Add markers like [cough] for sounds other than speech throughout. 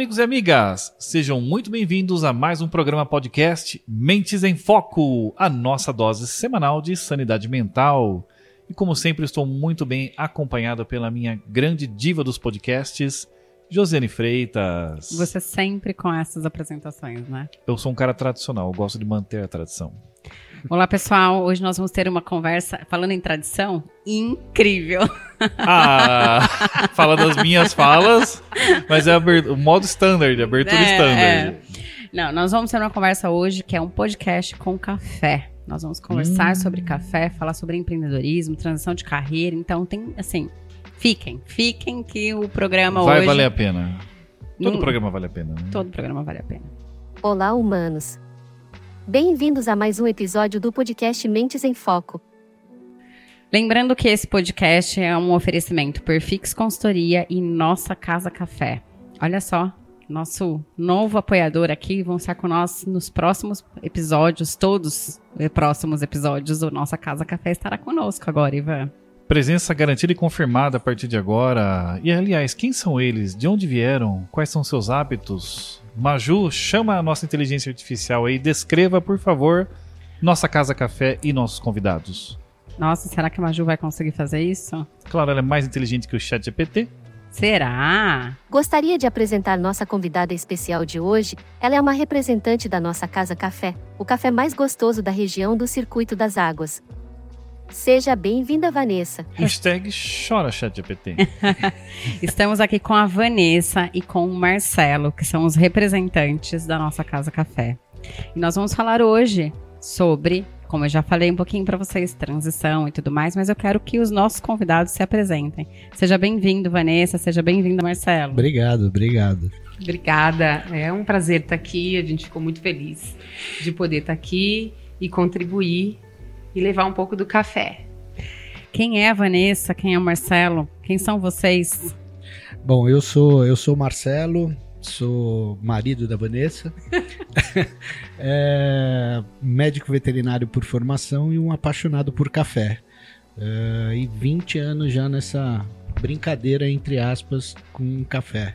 amigos e amigas! Sejam muito bem-vindos a mais um programa podcast Mentes em Foco, a nossa dose semanal de sanidade mental. E como sempre, estou muito bem acompanhado pela minha grande diva dos podcasts, Josiane Freitas. Você sempre com essas apresentações, né? Eu sou um cara tradicional, eu gosto de manter a tradição. Olá, pessoal. Hoje nós vamos ter uma conversa, falando em tradição, incrível. Ah, [laughs] fala das minhas falas, mas é o modo standard, abertura é, standard. É. Não, nós vamos ter uma conversa hoje que é um podcast com café. Nós vamos conversar hum. sobre café, falar sobre empreendedorismo, transição de carreira. Então tem, assim, fiquem, fiquem que o programa Vai hoje... Vai valer a pena. Todo hum, programa vale a pena. Né? Todo programa vale a pena. Olá, humanos. Bem-vindos a mais um episódio do podcast Mentes em Foco. Lembrando que esse podcast é um oferecimento Perfix Consultoria e Nossa Casa Café. Olha só, nosso novo apoiador aqui vão estar com nós nos próximos episódios, todos os próximos episódios. O Nossa Casa Café estará conosco agora, Ivan. Presença garantida e confirmada a partir de agora. E aliás, quem são eles? De onde vieram? Quais são seus hábitos? Maju, chama a nossa inteligência artificial aí, descreva, por favor, nossa Casa Café e nossos convidados. Nossa, será que a Maju vai conseguir fazer isso? Claro, ela é mais inteligente que o Chat GPT. Será? Gostaria de apresentar nossa convidada especial de hoje. Ela é uma representante da nossa Casa Café, o café mais gostoso da região do Circuito das Águas. Seja bem-vinda, Vanessa. Hashtag chora ChatGPT. [laughs] Estamos aqui com a Vanessa e com o Marcelo, que são os representantes da nossa Casa Café. E nós vamos falar hoje sobre, como eu já falei um pouquinho para vocês, transição e tudo mais, mas eu quero que os nossos convidados se apresentem. Seja bem-vindo, Vanessa, seja bem-vindo, Marcelo. Obrigado, obrigado. Obrigada, é um prazer estar aqui, a gente ficou muito feliz de poder estar aqui e contribuir e levar um pouco do café. Quem é a Vanessa? Quem é o Marcelo? Quem são vocês? Bom, eu sou eu sou Marcelo, sou marido da Vanessa, [laughs] é, médico veterinário por formação e um apaixonado por café. É, e 20 anos já nessa brincadeira, entre aspas, com café.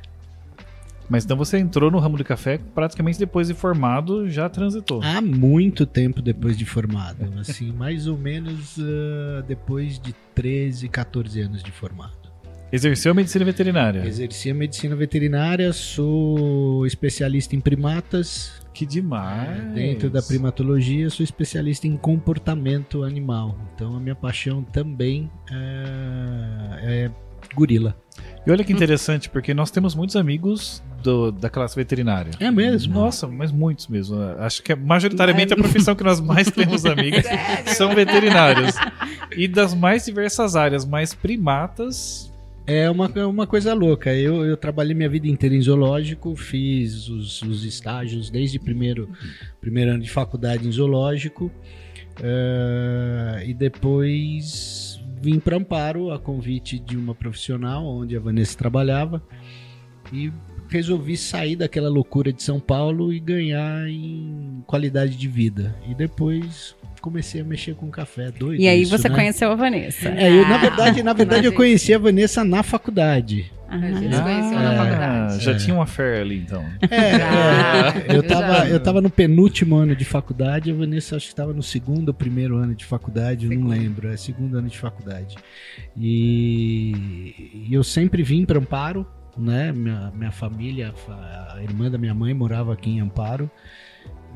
Mas então você entrou no ramo de café praticamente depois de formado, já transitou. Há muito tempo depois de formado. assim, [laughs] mais ou menos uh, depois de 13, 14 anos de formado. Exerceu medicina veterinária? Exerci a medicina veterinária, sou especialista em primatas. Que demais! Dentro da primatologia, sou especialista em comportamento animal. Então a minha paixão também é, é gorila. E olha que interessante, porque nós temos muitos amigos do, da classe veterinária. É mesmo? Nossa, mas muitos mesmo. Acho que é majoritariamente a profissão que nós mais temos [laughs] amigos são veterinários. E das mais diversas áreas, mais primatas. É uma, é uma coisa louca. Eu, eu trabalhei minha vida inteira em zoológico, fiz os, os estágios desde primeiro, primeiro ano de faculdade em zoológico. Uh, e depois vim para Amparo a convite de uma profissional onde a Vanessa trabalhava e resolvi sair daquela loucura de São Paulo e ganhar em qualidade de vida. E depois comecei a mexer com café, doido. E aí isso, você né? conheceu a Vanessa. É, eu, na verdade, na verdade eu conheci a Vanessa na faculdade. Ah, Eles conheceram na faculdade. Já é. tinha uma fé ali, então. É, é eu, tava, eu tava no penúltimo ano de faculdade, a Vanessa acho que estava no segundo ou primeiro ano de faculdade, eu não lembro, é segundo ano de faculdade. E, e eu sempre vim para Amparo, né? Minha, minha família, a irmã da minha mãe morava aqui em Amparo.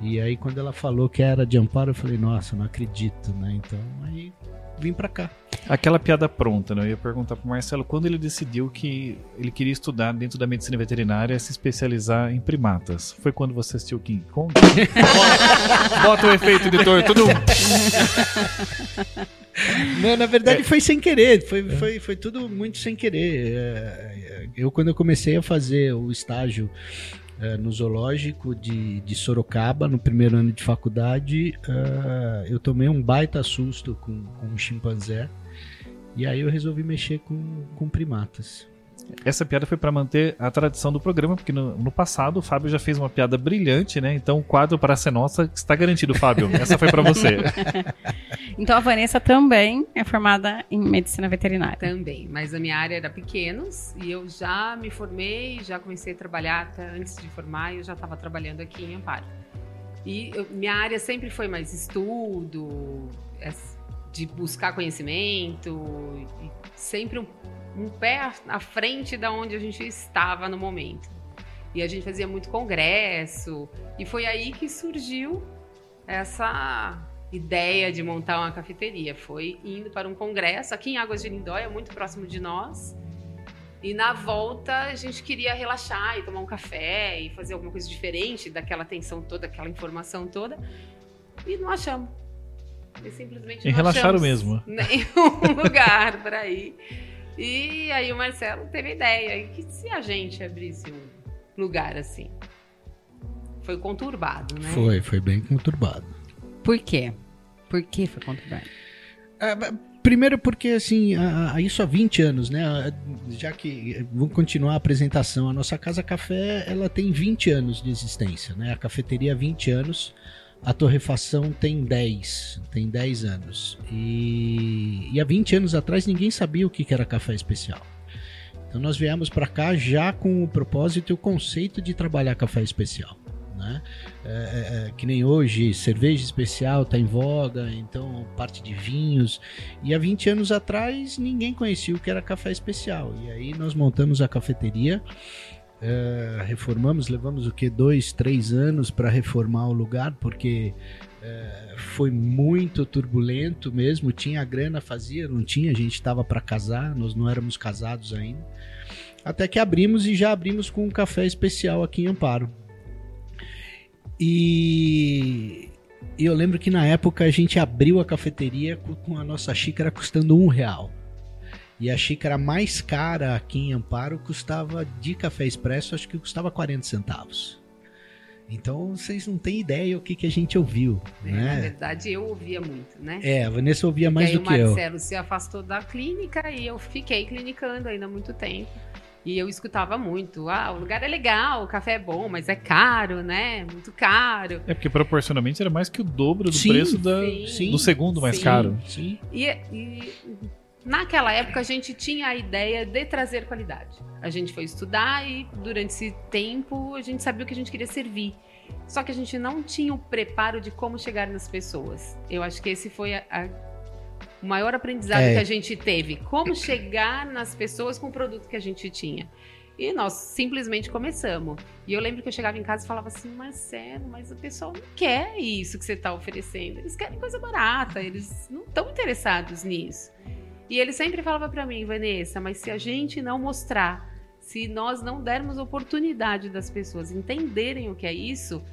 E aí quando ela falou que era de Amparo, eu falei, nossa, não acredito, né? Então aí vim para cá. Aquela piada pronta, né? Eu ia perguntar pro Marcelo quando ele decidiu que ele queria estudar dentro da medicina veterinária, se especializar em primatas. Foi quando você assistiu King Kong? [laughs] bota, bota o efeito, editor, tudo. [laughs] [laughs] Não, na verdade é. foi sem querer, foi, é. foi, foi tudo muito sem querer. É, eu, quando eu comecei a fazer o estágio é, no zoológico de, de Sorocaba, no primeiro ano de faculdade, eu tomei um baita susto com, com um chimpanzé. E aí eu resolvi mexer com, com primatas. Essa piada foi para manter a tradição do programa, porque no, no, passado o Fábio já fez uma piada brilhante, né? Então o quadro para ser nossa está garantido, Fábio. Essa foi para você. [laughs] Então a Vanessa também é formada em medicina veterinária. Também, mas a minha área era pequenos e eu já me formei, já comecei a trabalhar até antes de formar, eu já estava trabalhando aqui em Amparo. E eu, minha área sempre foi mais estudo, é, de buscar conhecimento, sempre um, um pé à frente da onde a gente estava no momento. E a gente fazia muito congresso, e foi aí que surgiu essa ideia de montar uma cafeteria. Foi indo para um congresso aqui em Águas de Lindóia, muito próximo de nós. E na volta a gente queria relaxar e tomar um café e fazer alguma coisa diferente daquela tensão toda, aquela informação toda. E não achamos. E simplesmente e não relaxaram achamos mesmo. nenhum [laughs] lugar para ir. E aí o Marcelo teve a ideia. E que se a gente abrisse um lugar assim? Foi conturbado, né? Foi, foi bem conturbado. Por quê? Por que foi conturbado? É, primeiro porque, assim, a, a, isso há 20 anos, né? Já que vamos continuar a apresentação, a nossa Casa Café, ela tem 20 anos de existência, né? A cafeteria há 20 anos, a torrefação tem 10, tem 10 anos. E, e há 20 anos atrás ninguém sabia o que era café especial. Então nós viemos para cá já com o propósito e o conceito de trabalhar café especial né? É, é, é, que nem hoje, cerveja especial está em voga, então parte de vinhos. E há 20 anos atrás ninguém conhecia o que era café especial. E aí nós montamos a cafeteria. É, reformamos, levamos o que dois, três anos para reformar o lugar porque é, foi muito turbulento mesmo. Tinha grana, fazia, não tinha. A gente estava para casar, nós não éramos casados ainda. Até que abrimos e já abrimos com um café especial aqui em Amparo. E eu lembro que na época a gente abriu a cafeteria com a nossa xícara custando um real. E a xícara mais cara aqui em Amparo custava de café expresso, acho que custava 40 centavos. Então vocês não têm ideia o que, que a gente ouviu. É, né? Na verdade, eu ouvia muito, né? É, a Vanessa ouvia mais e aí do o que eu. Marcelo se afastou da clínica e eu fiquei clinicando ainda há muito tempo. E eu escutava muito, ah, o lugar é legal, o café é bom, mas é caro, né? Muito caro. É porque proporcionalmente era mais que o dobro do Sim, preço da, sim, do segundo mais sim. caro. Sim. E, e naquela época a gente tinha a ideia de trazer qualidade. A gente foi estudar e durante esse tempo a gente sabia o que a gente queria servir. Só que a gente não tinha o preparo de como chegar nas pessoas. Eu acho que esse foi a- a- o maior aprendizado É. que a gente teve. Como chegar nas pessoas com o produto que a gente tinha. E nós simplesmente começamos. E eu lembro que eu chegava em casa e falava assim, Marcelo, mas o pessoal não quer isso que você está oferecendo. Eles querem coisa barata, eles não estão interessados nisso. E ele sempre falava para mim, Vanessa, mas se a gente não mostrar, se nós não dermos oportunidade das pessoas entenderem o que é isso,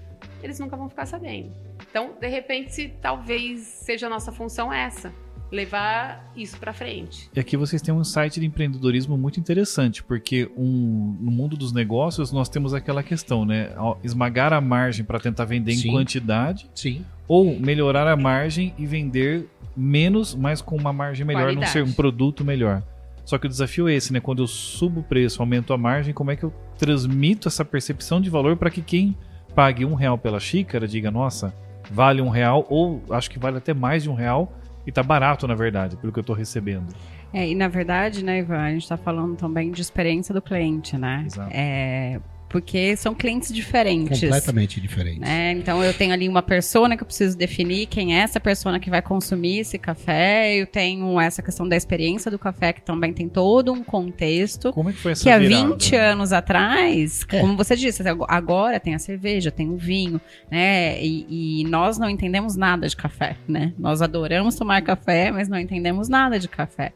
eles nunca vão ficar sabendo. Então, de repente, talvez seja a nossa função essa, levar isso para frente. E aqui vocês têm um site de empreendedorismo muito interessante, porque um, no mundo dos negócios nós temos aquela questão, né? Esmagar a margem para tentar vender em Sim. quantidade, Sim. ou melhorar a margem e vender menos, mas com uma margem melhor, não ser um produto melhor. Só que o desafio é esse, né? Quando eu subo o preço, aumento a margem, como é que eu transmito essa percepção de valor para que quem pague um real pela xícara diga, nossa, vale um real, ou acho que vale até mais de um real, e tá barato, na verdade, pelo que eu tô recebendo. É, e na verdade, né, Ivan, a gente está falando também de experiência do cliente, né? Exato. É, porque são clientes diferentes. Completamente diferente. né? Então eu tenho ali uma persona que eu preciso definir quem é essa persona que vai consumir esse café. Eu tenho essa questão da experiência do café que também tem todo um contexto. Como é que foi essa Que há virada? 20 anos atrás, É. como você disse, agora tem a cerveja, tem o vinho, né? E, e nós não entendemos nada de café, né? Nós adoramos tomar café, mas não entendemos nada de café.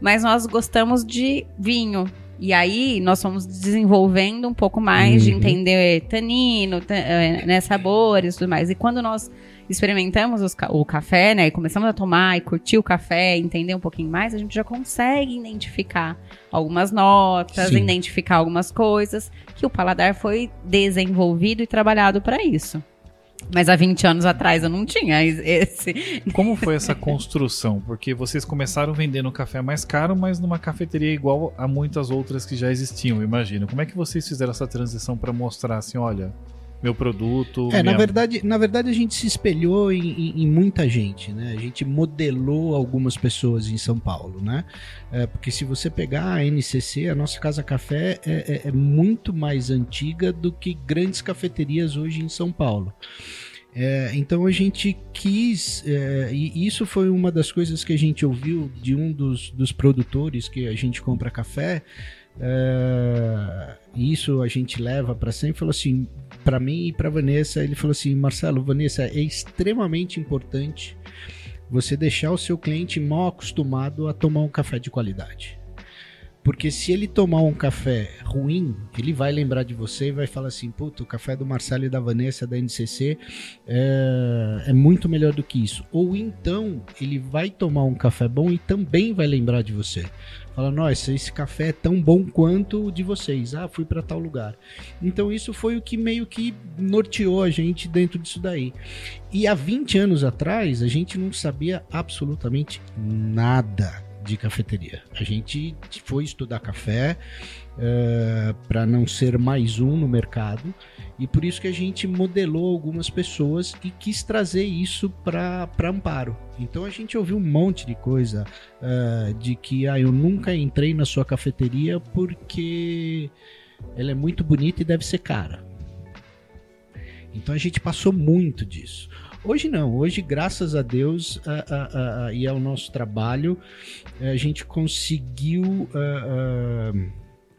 Mas nós gostamos de vinho. E aí nós fomos desenvolvendo um pouco mais de Uhum. entender tanino, ta- eh, né, sabores e tudo mais. E quando nós experimentamos os o café, né, e começamos a tomar e curtir o café, entender um pouquinho mais, a gente já consegue identificar algumas notas, Sim. identificar algumas coisas que o paladar foi desenvolvido e trabalhado para isso. Mas há 20 anos atrás eu não tinha esse. Como foi essa construção? Porque vocês começaram vendendo café mais caro, mas numa cafeteria igual a muitas outras que já existiam, imagino. Como é que vocês fizeram essa transição para mostrar assim, olha, meu produto. É, na minha- verdade, na verdade a gente se espelhou em, em- em muita gente, né? A gente modelou algumas pessoas em São Paulo, né? É, porque se você pegar a NCC, a nossa Casa Café é, é- é muito mais antiga do que grandes cafeterias hoje em São Paulo. É, então a gente quis, é, e isso foi uma das coisas que a gente ouviu de um dos, dos produtores que a gente compra café. é, e isso a gente leva para sempre. Falou assim: para mim e para Vanessa, ele falou assim: Marcelo, Vanessa, é extremamente importante você deixar o seu cliente mal acostumado a tomar um café de qualidade. Porque se ele tomar um café ruim, ele vai lembrar de você e vai falar assim: puta, o café do Marcelo e da Vanessa da NCC é, é muito melhor do que isso. Ou então ele vai tomar um café bom e também vai lembrar de você. Fala, nossa, esse café é tão bom quanto o de vocês. Ah, fui para tal lugar. Então isso foi o que meio que norteou a gente dentro disso daí. E há 20 anos atrás, a gente não sabia absolutamente nada de cafeteria. A gente foi estudar café para não ser mais um no mercado e por isso que a gente modelou algumas pessoas e quis trazer isso para Amparo. Então a gente ouviu um monte de coisa eh, de que ah, eu nunca entrei na sua cafeteria porque ela é muito bonita e deve ser cara. Então a gente passou muito disso. Hoje não, hoje, graças a Deus a- a- a- e ao nosso trabalho, a gente conseguiu ah,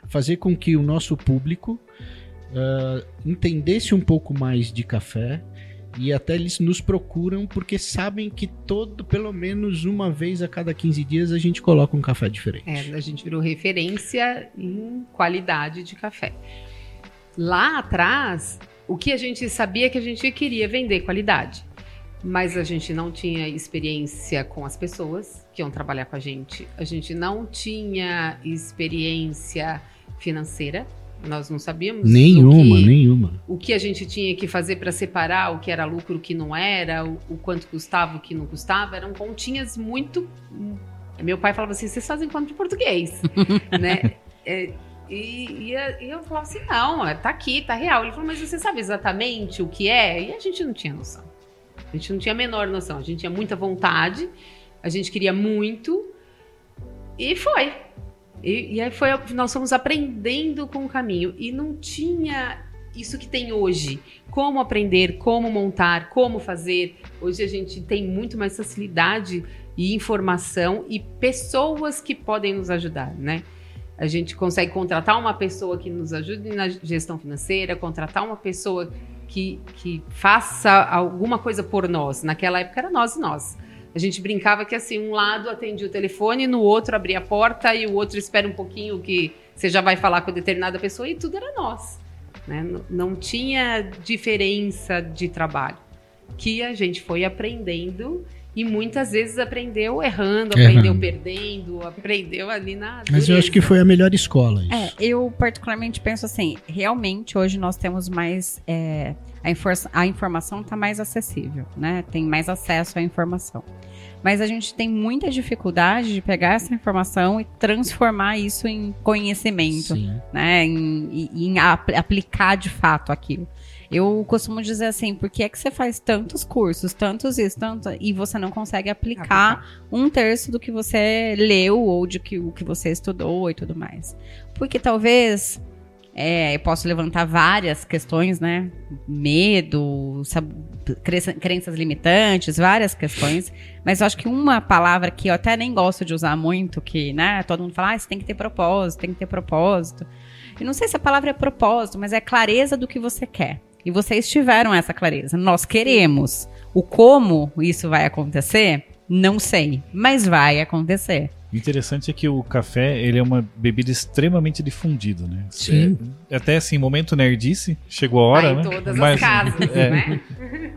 fazer com que o nosso público ah, entendesse um pouco mais de café e até eles nos procuram porque sabem que todo, pelo menos uma vez a cada 15 dias, a gente coloca um café diferente. É, a gente virou referência em qualidade de café. Lá atrás, o que a gente sabia é que a gente queria vender qualidade. Mas a gente não tinha experiência com as pessoas que iam trabalhar com a gente. A gente não tinha experiência financeira. Nós não sabíamos Nenhuma, que- nenhuma. o que a gente tinha que fazer para separar o que era lucro, o que não era, o, o quanto custava, o que não custava, eram continhas muito. Meu pai falava assim: vocês fazem conta de português, [laughs] né? É, e, e e eu falava assim: não, é, tá aqui, tá real. Ele falou: mas você sabe exatamente o que é? E a gente não tinha noção. A gente não tinha a menor noção. A gente tinha muita vontade, a gente queria muito, e foi. E, e aí foi, nós fomos aprendendo com o caminho. E não tinha isso que tem hoje. Como aprender, como montar, como fazer. Hoje a gente tem muito mais facilidade e informação e pessoas que podem nos ajudar, né? A gente consegue contratar uma pessoa que nos ajude na gestão financeira, contratar uma pessoa que, que faça alguma coisa por nós. Naquela época era nós e nós. A gente brincava que assim, um lado atendia o telefone, no outro abria a porta e o outro espera um pouquinho que você já vai falar com determinada pessoa e tudo era nós. Né? Não, tinha diferença de trabalho. Que a gente foi aprendendo e muitas vezes aprendeu errando, aprendeu Errando. perdendo, aprendeu ali na. Mas eu acho que dureza. foi a melhor escola isso. É, eu particularmente penso assim, realmente hoje nós temos mais. é, a, infor- a informação está mais acessível, né? Tem mais acesso à informação. Mas a gente tem muita dificuldade de pegar essa informação e transformar isso em conhecimento, Sim. né? Em, em ap- aplicar de fato aquilo. Eu costumo dizer assim, por que é que você faz tantos cursos, tantos isso, tanto, e você não consegue aplicar um terço do que você leu ou de que, o que você estudou e tudo mais. Porque talvez é, eu posso levantar várias questões, né? Medo, crenças limitantes, várias questões. Mas eu acho que uma palavra que eu até nem gosto de usar muito, que, né, todo mundo fala, ah, você tem que ter propósito, tem que ter propósito. Eu não sei se a palavra é propósito, mas é clareza do que você quer. E vocês tiveram essa clareza. Nós queremos. O como isso vai acontecer, não sei, mas vai acontecer. O interessante é que o café ele é uma bebida extremamente difundida, né? Sim. É, até assim, momento nerdice, chegou a hora, Tá em né? todas Mas, as casas, é, né?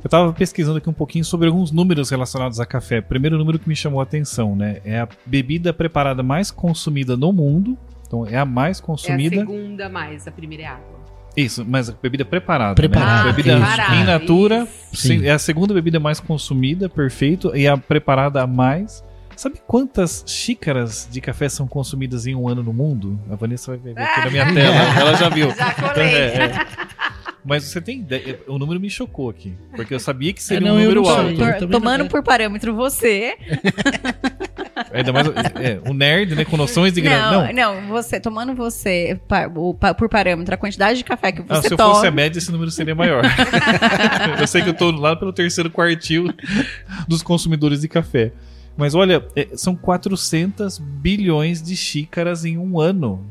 Eu tava pesquisando aqui um pouquinho sobre alguns números relacionados a café. O primeiro número que me chamou a atenção, né? É a bebida preparada mais consumida no mundo. Então, é a mais É a consumida. segunda mais, a primeira é água. Isso, mas a bebida preparada. Preparada, Né? Bebida isso. in natura. Sim, é a segunda bebida mais consumida, perfeito. E a preparada a mais. Sabe quantas xícaras de café são consumidas em um ano no mundo? A Vanessa vai ver aqui na minha tela. Ela já viu. [laughs] Já colei. É, é. Mas você tem ideia. O número me chocou aqui. Porque eu sabia que seria É, não, um eu número alto. Eu também tomando não- por parâmetro você. [laughs] Ainda mais é, o nerd, né? Com noções de grana. Não, Não. você, tomando você pa- o- pa- por parâmetro a quantidade de café que Ah, você se eu toma. fosse a média, esse número seria maior. [laughs] eu sei que eu tô lá pelo terceiro quartil dos consumidores de café. Mas olha, é, são 400 bilhões de xícaras em um ano.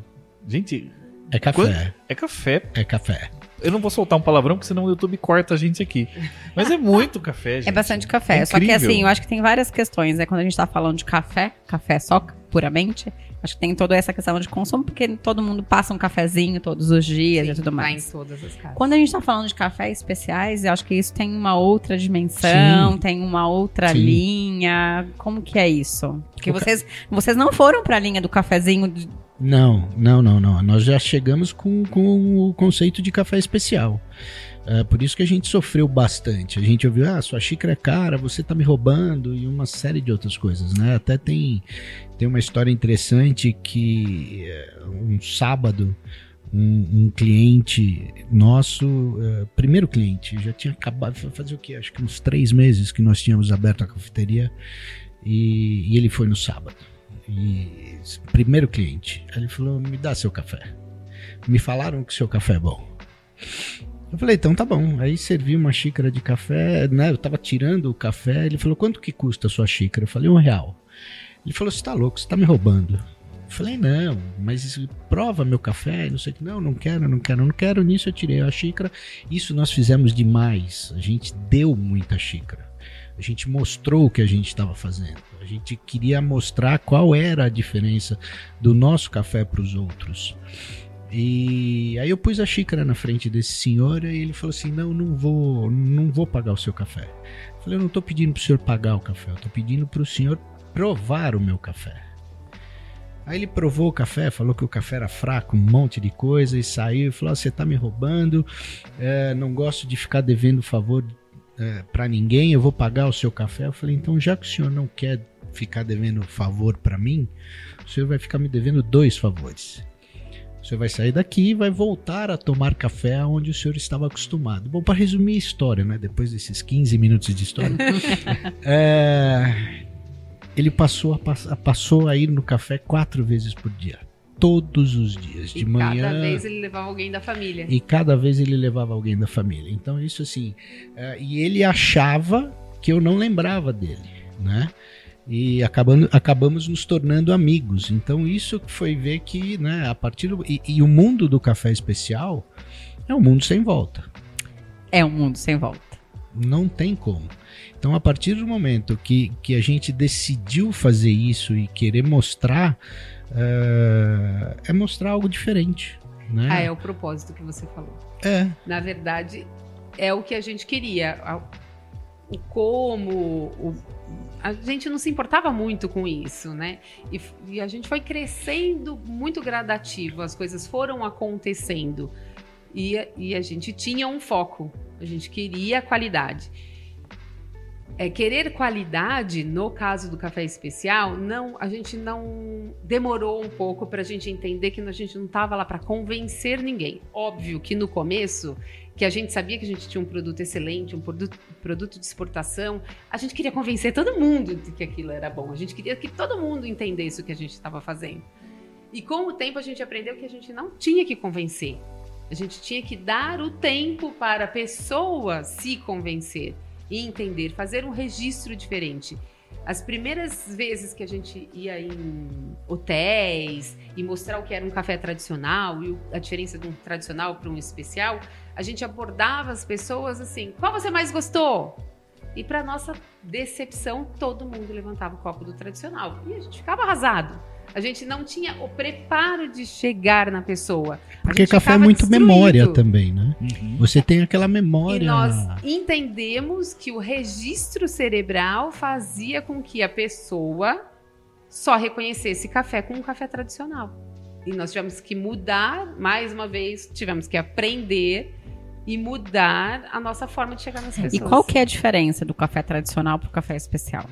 Gente, É café. Quanto? é café. É café. Eu não vou soltar um palavrão, porque senão o YouTube corta a gente aqui. Mas é muito café, gente. É bastante café. É Só que incrível. assim, eu acho que tem várias questões, né? Quando a gente tá falando de café, café só puramente, acho que tem toda essa questão de consumo, porque todo mundo passa um cafezinho todos os dias e tudo Tá em mais. todas as casas. Quando a gente tá falando de cafés especiais, eu acho que isso tem uma outra dimensão, Sim. tem uma outra Sim. linha. Como que é isso? Porque O ca- vocês, vocês não foram pra linha do cafezinho de- Não, não, não, não. Nós já chegamos com, com o conceito de café especial. É, por isso que a gente sofreu bastante. A gente ouviu, ah, sua xícara é cara, você tá me roubando e uma série de outras coisas, né? Até tem, tem uma história interessante que é, um sábado um, um cliente nosso, é, primeiro cliente, já tinha acabado, fazer o quê? Acho que uns três meses que nós tínhamos aberto a cafeteria e, e ele foi no sábado. E primeiro cliente, ele falou: me dá seu café. Me falaram que seu café é bom. Eu falei, então tá bom. Aí servi uma xícara de café, né? Eu tava tirando o café. Ele falou, quanto que custa a sua xícara? Eu falei, um real. Ele falou, você tá louco, você tá me roubando. Eu falei, não, mas prova meu café, não sei o que. Não, não quero, não quero, não quero. Nisso eu tirei a xícara. Isso nós fizemos demais. A gente deu muita xícara. A gente mostrou o que a gente estava fazendo. A gente queria mostrar qual era a diferença do nosso café para os outros. E aí eu pus a xícara na frente desse senhor e ele falou assim: "Não, não vou, não vou pagar o seu café". Eu falei: "Eu não estou pedindo para o senhor pagar o café, eu estou pedindo para o senhor provar o meu café". Aí ele provou o café, falou que o café era fraco, um monte de coisa e saiu e falou: "Ah, "Você está me roubando, é, não gosto de ficar devendo favor é, para ninguém, eu vou pagar o seu café". Eu falei: "Então, já que o senhor não quer ficar devendo favor para mim, o senhor vai ficar me devendo dois favores. Senhor vai sair daqui e vai voltar a tomar café onde o senhor estava acostumado. Bom, para resumir a história, né? Depois desses 15 minutos de história, [laughs] é, ele passou a, pass- a- passou a ir no café quatro vezes por dia. Todos os dias, de e manhã. cada vez ele levava alguém da família. E cada vez ele levava alguém da família. Então, isso assim. é, e ele achava que eu não lembrava dele, né? E acabando, acabamos nos tornando amigos. Então, isso foi ver que, né, a partir do. E, e o mundo do café especial é um mundo sem volta. É um mundo sem volta. Não tem como. Então, a partir do momento que, que a gente decidiu fazer isso e querer mostrar, é, é mostrar algo diferente. Né? Ah, é o propósito que você falou. é. Na verdade, é o que a gente queria. O como, o- a gente não se importava muito com isso, né? E, e a gente foi crescendo muito gradativo, as coisas foram acontecendo. E, e a gente tinha um foco, a gente queria qualidade. É, querer qualidade, no caso do café especial, não, a gente não demorou um pouco para a gente entender que a gente não estava lá para convencer ninguém. Óbvio que no começo, que a gente sabia que a gente tinha um produto excelente, um produto, produto de exportação, a gente queria convencer todo mundo de que aquilo era bom. A gente queria que todo mundo entendesse o que a gente estava fazendo. E com o tempo a gente aprendeu que a gente não tinha que convencer. A gente tinha que dar o tempo para a pessoa se convencer e entender, fazer um registro diferente. As primeiras vezes que a gente ia em hotéis e mostrar o que era um café tradicional e a diferença de um tradicional para um especial, a gente abordava as pessoas assim: qual você mais gostou? E para nossa decepção, todo mundo levantava o copo do tradicional. E a gente ficava arrasado. A gente não tinha o preparo de chegar na pessoa. A Porque café é muito destruído. memória também, né? Uhum. Você tem aquela E memória. nós entendemos que o registro cerebral fazia com que a pessoa só reconhecesse café com um café tradicional. E nós tivemos que mudar, mais uma vez, tivemos que aprender e mudar a nossa forma de chegar nas pessoas. E qual que é a diferença do café tradicional pro café especial?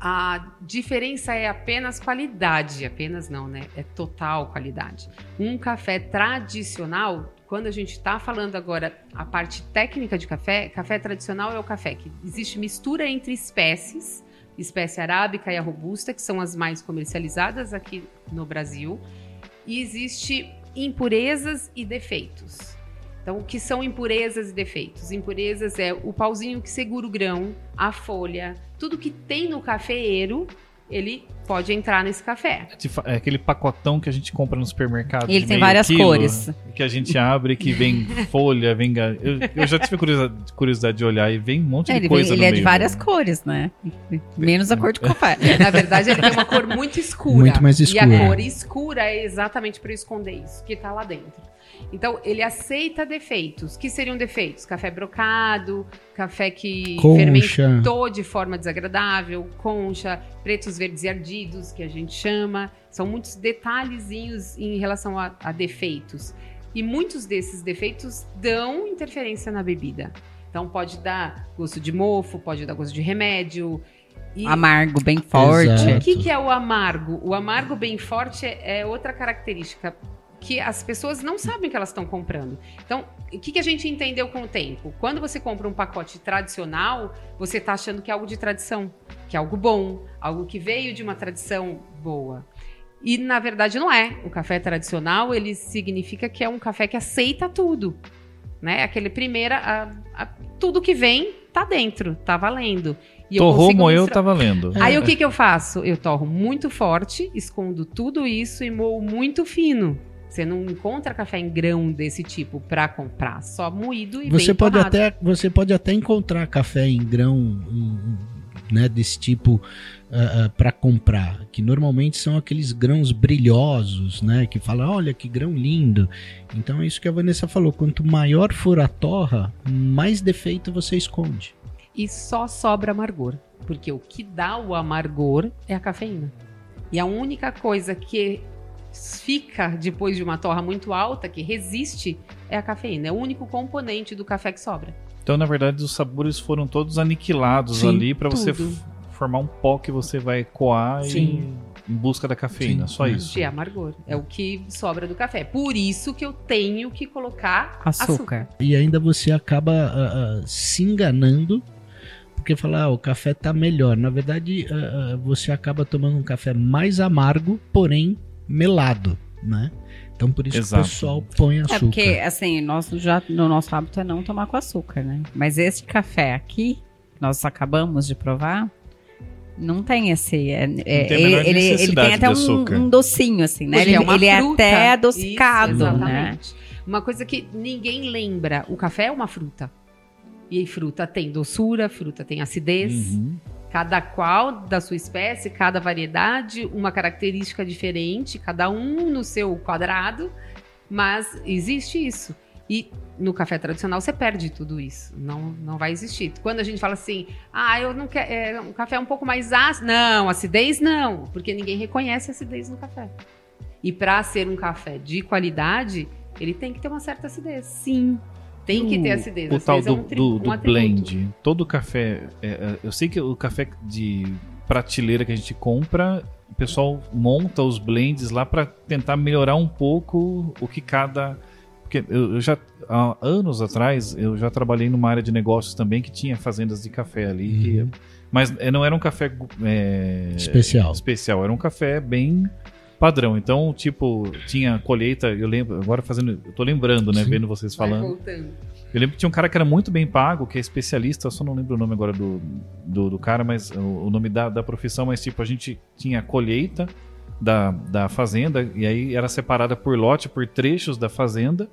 A diferença é apenas qualidade, apenas não, né? É total qualidade. Um café tradicional, quando a gente está falando agora a parte técnica de café, café tradicional é o café que existe mistura entre espécies, espécie arábica e a robusta, que são as mais comercializadas aqui no Brasil, e existe impurezas e defeitos. Então, o que são impurezas e defeitos? Impurezas é o pauzinho que segura o grão, a folha, tudo que tem no cafeeiro ele pode entrar nesse café. É aquele pacotão que a gente compra no supermercado. Ele tem várias quilo, cores. Que a gente abre, que vem [laughs] folha, vem. Eu, eu já tive curiosidade, de olhar e vem um monte é, de coisa. Vem, ele é de várias cores, né? Menos a cor de café. [laughs] Na verdade, ele tem uma cor muito escura. Muito mais escura. E a cor escura é exatamente para esconder isso que está lá dentro. Então, ele aceita defeitos. que seriam defeitos? Café brocado, café que concha. fermentou de forma desagradável, concha, pretos, verdes e ardidos, que a gente chama. São muitos detalhezinhos em relação a, a defeitos. E muitos desses defeitos dão interferência na bebida. Então, pode dar gosto de mofo, pode dar gosto de remédio. E amargo, bem forte. Exato. O que, que, é o amargo? O amargo bem forte é, é outra característica que as pessoas não sabem que elas estão comprando. Então, o que, que, a gente entendeu com o tempo? Quando você compra um pacote tradicional, você está achando que é algo de tradição, que é algo bom, algo que veio de uma tradição boa. E na verdade não é. O café tradicional ele significa que é um café que aceita tudo, né? Aquele primeira, a, a, tudo que vem tá dentro, tá valendo. E Torrou, moeu, mistura... tá valendo. Aí é. o que, que eu faço? Eu torro muito forte, escondo tudo isso e moo muito fino. Você não encontra café em grão desse tipo para comprar, só moído e você bem pode torrado. até Você pode até encontrar café em grão né, desse tipo uh, uh, ah, para comprar, que normalmente são aqueles grãos brilhosos, né, que fala, olha que grão lindo. Então é isso que a Vanessa falou, quanto maior for a torra, mais defeito você esconde. E só sobra amargor, porque o que dá o amargor é a cafeína. E a única coisa que fica depois de uma torra muito alta, que resiste, é a cafeína. É o único componente do café que sobra. Então, na verdade, os sabores foram todos aniquilados Sim, ali para você formar um pó que você vai coar Sim. e em busca da cafeína, Sim. só isso. De amargor. É o que sobra do café. Por isso que eu tenho que colocar açúcar. açúcar. E ainda você acaba uh, uh, se enganando porque falar ah, o café tá melhor. Na verdade, uh, você acaba tomando um café mais amargo, porém melado, né? Então por isso Exato. que o pessoal põe açúcar. É porque, assim, nosso, já, no nosso hábito é não tomar com açúcar, né? Mas esse café aqui, nós acabamos de provar, não tem esse. É, é, tem ele, ele, tem até um, um, docinho, assim, né? Ele, é, ele é até adocicado, isso, né? Uma coisa que ninguém lembra: o café é uma fruta. E fruta tem doçura, fruta tem acidez. Uhum. Cada qual da sua espécie, cada variedade, uma característica diferente, cada um no seu quadrado, mas existe isso. E no café tradicional você perde tudo isso. Não, não vai existir. Quando a gente fala assim, ah, eu não quero. É, um café é um pouco mais ácido. Não, acidez não. Porque ninguém reconhece acidez no café. E para ser um café de qualidade, ele tem que ter uma certa acidez. Sim. Tem que ter acidez. O tal do, é um do, do um blend. Todo café. É, é, eu sei que o café de prateleira que a gente compra, o pessoal monta os blends lá para tentar melhorar um pouco o que cada. Porque eu, eu, já há anos atrás eu já trabalhei numa área de negócios também que tinha fazendas de café ali, uhum. que, mas é, não era um café é, especial. Especial, era um café bem padrão. Então, tipo, tinha colheita, eu lembro, agora fazendo, eu tô lembrando, né, Sim. vendo vocês falando. Eu lembro que tinha um cara que era muito bem pago, que é especialista, eu só não lembro o nome agora do, do, do cara, mas o, o, nome da, da profissão, mas tipo, a gente tinha colheita da, da fazenda, e aí era separada por lote, por trechos da fazenda.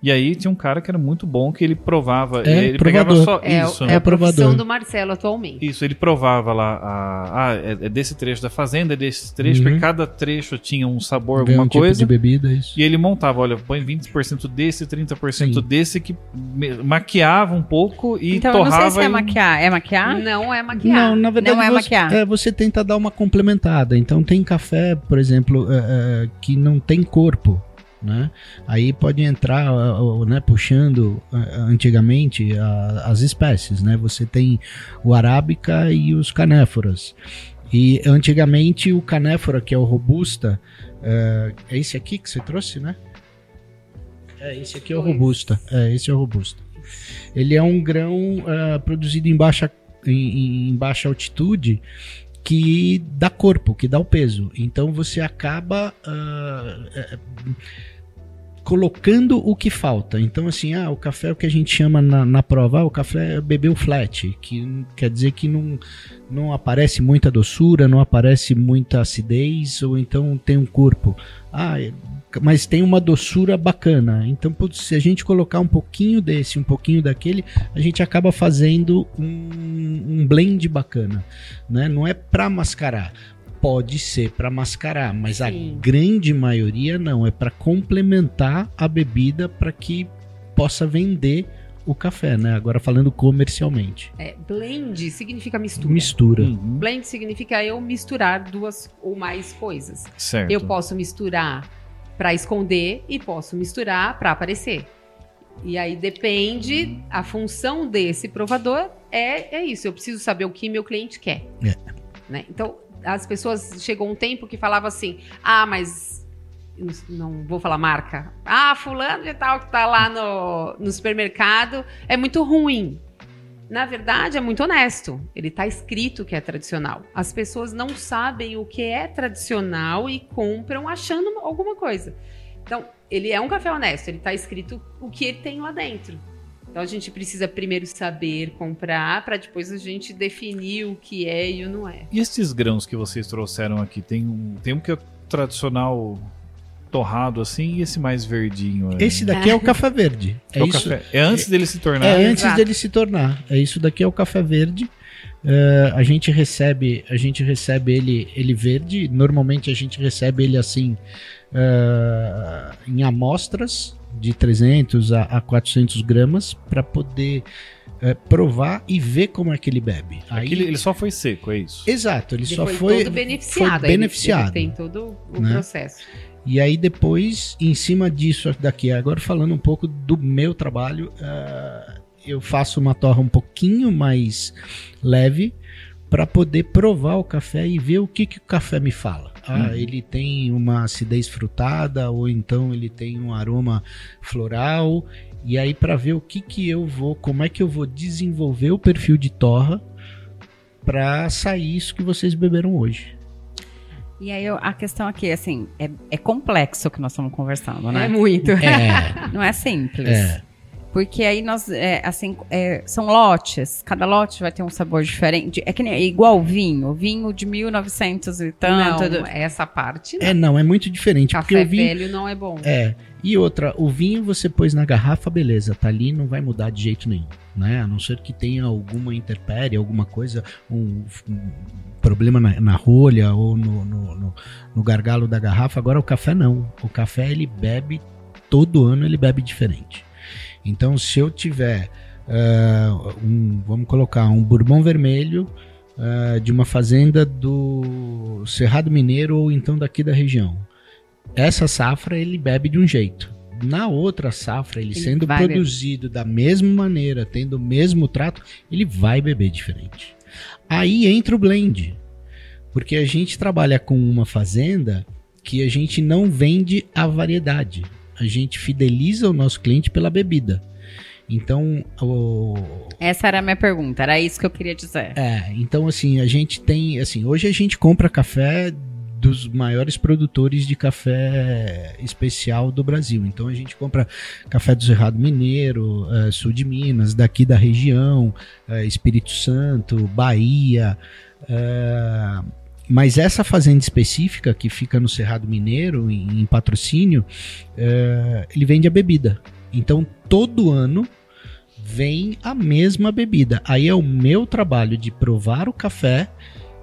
E aí tinha um cara que era muito bom que ele provava. É, ele provador. pegava só é, isso. É, né? a profissão do Marcelo atualmente. Isso, ele provava lá. A, ah, é, é desse trecho da fazenda, é desse trecho, uhum. porque cada trecho tinha um sabor, alguma um coisa. Tipo de bebida, isso. E ele montava, olha, põe 20% desse, 30% Sim. desse, que maquiava um pouco e então, torrava. Então, não sei se é maquiar. É maquiar? Não é maquiar. Não, na verdade, não é você, maquiar. É, você tenta dar uma complementada. Então, tem café, por exemplo, é, é, que não tem corpo. Né? Aí pode entrar, né, puxando antigamente as espécies, né? Você tem o arábica e os canéforas. E antigamente o canéfora, que é o robusta, é esse aqui que você trouxe, né? É, esse aqui é o robusta. É, esse é o robusta. Ele é um grão uh, produzido em baixa, em, em baixa altitude que dá corpo, que dá o peso. Então você acaba uh, colocando o que falta. Então, assim, ah, o café é o que a gente chama na, na prova, ah, o café bebeu flat, que quer dizer que não, não aparece muita doçura, não aparece muita acidez, ou então tem um corpo. Ah, mas tem uma doçura bacana. Então, putz, se a gente colocar um pouquinho desse, um pouquinho daquele, a gente acaba fazendo um, um blend bacana. Né? Não é para mascarar pode ser para mascarar, mas Sim. a grande maioria não, é para complementar a bebida para que possa vender o café, né? Agora falando comercialmente. É, blend significa mistura. Mistura. Uhum. Blend significa eu misturar duas ou mais coisas. Certo. Eu posso misturar para esconder e posso misturar para aparecer. E aí depende, a função desse provador é, é isso. Eu preciso saber o que meu cliente quer. É. Né? Então, as pessoas chegou um tempo que falava assim: ah, mas não vou falar marca. Ah, fulano de tal que tá lá no, no supermercado é muito ruim. Na verdade, é muito honesto. Ele tá escrito que é tradicional. As pessoas não sabem o que é tradicional e compram achando alguma coisa. Então, ele é um café honesto. Ele tá escrito o que ele tem lá dentro. Então a gente precisa primeiro saber comprar para depois a gente definir o que é e o não é. E esses grãos que vocês trouxeram aqui, tem um, tem um que é tradicional torrado assim e esse mais verdinho. Aí. Esse daqui é o café verde. É, é isso, café. é antes dele se tornar. É antes Exato. dele se tornar. É isso daqui é o café verde. Uh, a gente recebe a gente recebe ele ele verde. Normalmente a gente recebe ele assim uh, em amostras de 300 a, a 400 gramas para poder é, provar e ver como é que ele bebe. Aí, Aquele, ele só foi seco, é isso? Exato, ele, ele só foi, foi todo beneficiado. Foi beneficiado. Ele, ele tem todo o né? processo. E aí depois, em cima disso daqui, agora falando um pouco do meu trabalho, uh, eu faço uma torra um pouquinho mais leve para poder provar o café e ver o que, que o café me fala. Ah, hum. ele tem uma acidez frutada ou então ele tem um aroma floral. E aí para ver o que que eu vou, como é que eu vou desenvolver o perfil de torra para sair isso que vocês beberam hoje. E aí a questão aqui, assim, é, é complexo o que nós estamos conversando, né? É muito. É. [laughs] Não é simples. É. Porque aí nós, é, assim, é, são lotes. Cada lote vai ter um sabor diferente. É que nem, é igual vinho. Vinho de 1900 e tanto. Não, essa parte não. É, não, é muito diferente. Café porque o vinho, velho não é bom. É. E outra, o vinho você pôs na garrafa, beleza, tá ali, não vai mudar de jeito nenhum. Né? A não ser que tenha alguma interpérie, alguma coisa, um, um problema na, na, rolha ou no, no, no, no gargalo da garrafa. Agora o café não. O café ele bebe, todo ano ele bebe diferente. Então, se eu tiver uh, um, vamos colocar um bourbon vermelho uh, de uma fazenda do Cerrado Mineiro ou então daqui da região, essa safra ele bebe de um jeito. Na outra safra, ele, ele sendo produzido beber. da mesma maneira, tendo o mesmo trato, ele vai beber diferente. Aí entra o blend, porque a gente trabalha com uma fazenda que a gente não vende a variedade a gente fideliza o nosso cliente pela bebida. Então, o... essa era a minha pergunta, era isso que eu queria dizer. É, então assim, a gente tem, assim, hoje a gente compra café dos maiores produtores de café especial do Brasil. Então a gente compra café do Cerrado Mineiro, uh, sul de Minas, daqui da região, uh, Espírito Santo, Bahia. Uh, mas essa fazenda específica que fica no Cerrado Mineiro, em, em patrocínio, é, ele vende a bebida. Então todo ano vem a mesma bebida. Aí é o meu trabalho de provar o café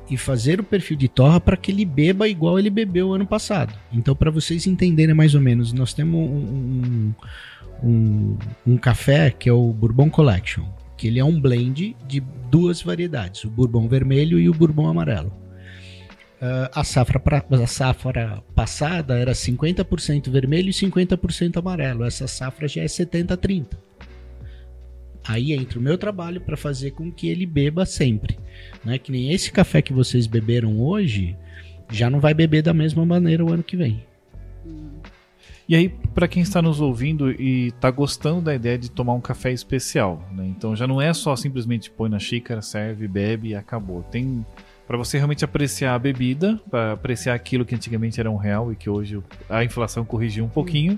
e fazer o perfil de torra para que ele beba igual ele bebeu ano passado. Então, para vocês entenderem mais ou menos, nós temos um, um, um, um, café que é o Bourbon Collection, que ele é um blend de duas variedades, o Bourbon vermelho e o Bourbon amarelo. Uh, a, safra pra, a safra passada era 50% vermelho e 50% amarelo. Essa safra já é 70-30. Aí entra o meu trabalho para fazer com que ele beba sempre. Né? Que nem esse café que vocês beberam hoje, já não vai beber da mesma maneira o ano que vem. E aí, para quem está nos ouvindo e está gostando da ideia de tomar um café especial, né? Então já não é só simplesmente põe na xícara, serve, bebe e acabou. Tem para você realmente apreciar a bebida, para apreciar aquilo que antigamente era um real e que hoje a inflação corrigiu um pouquinho.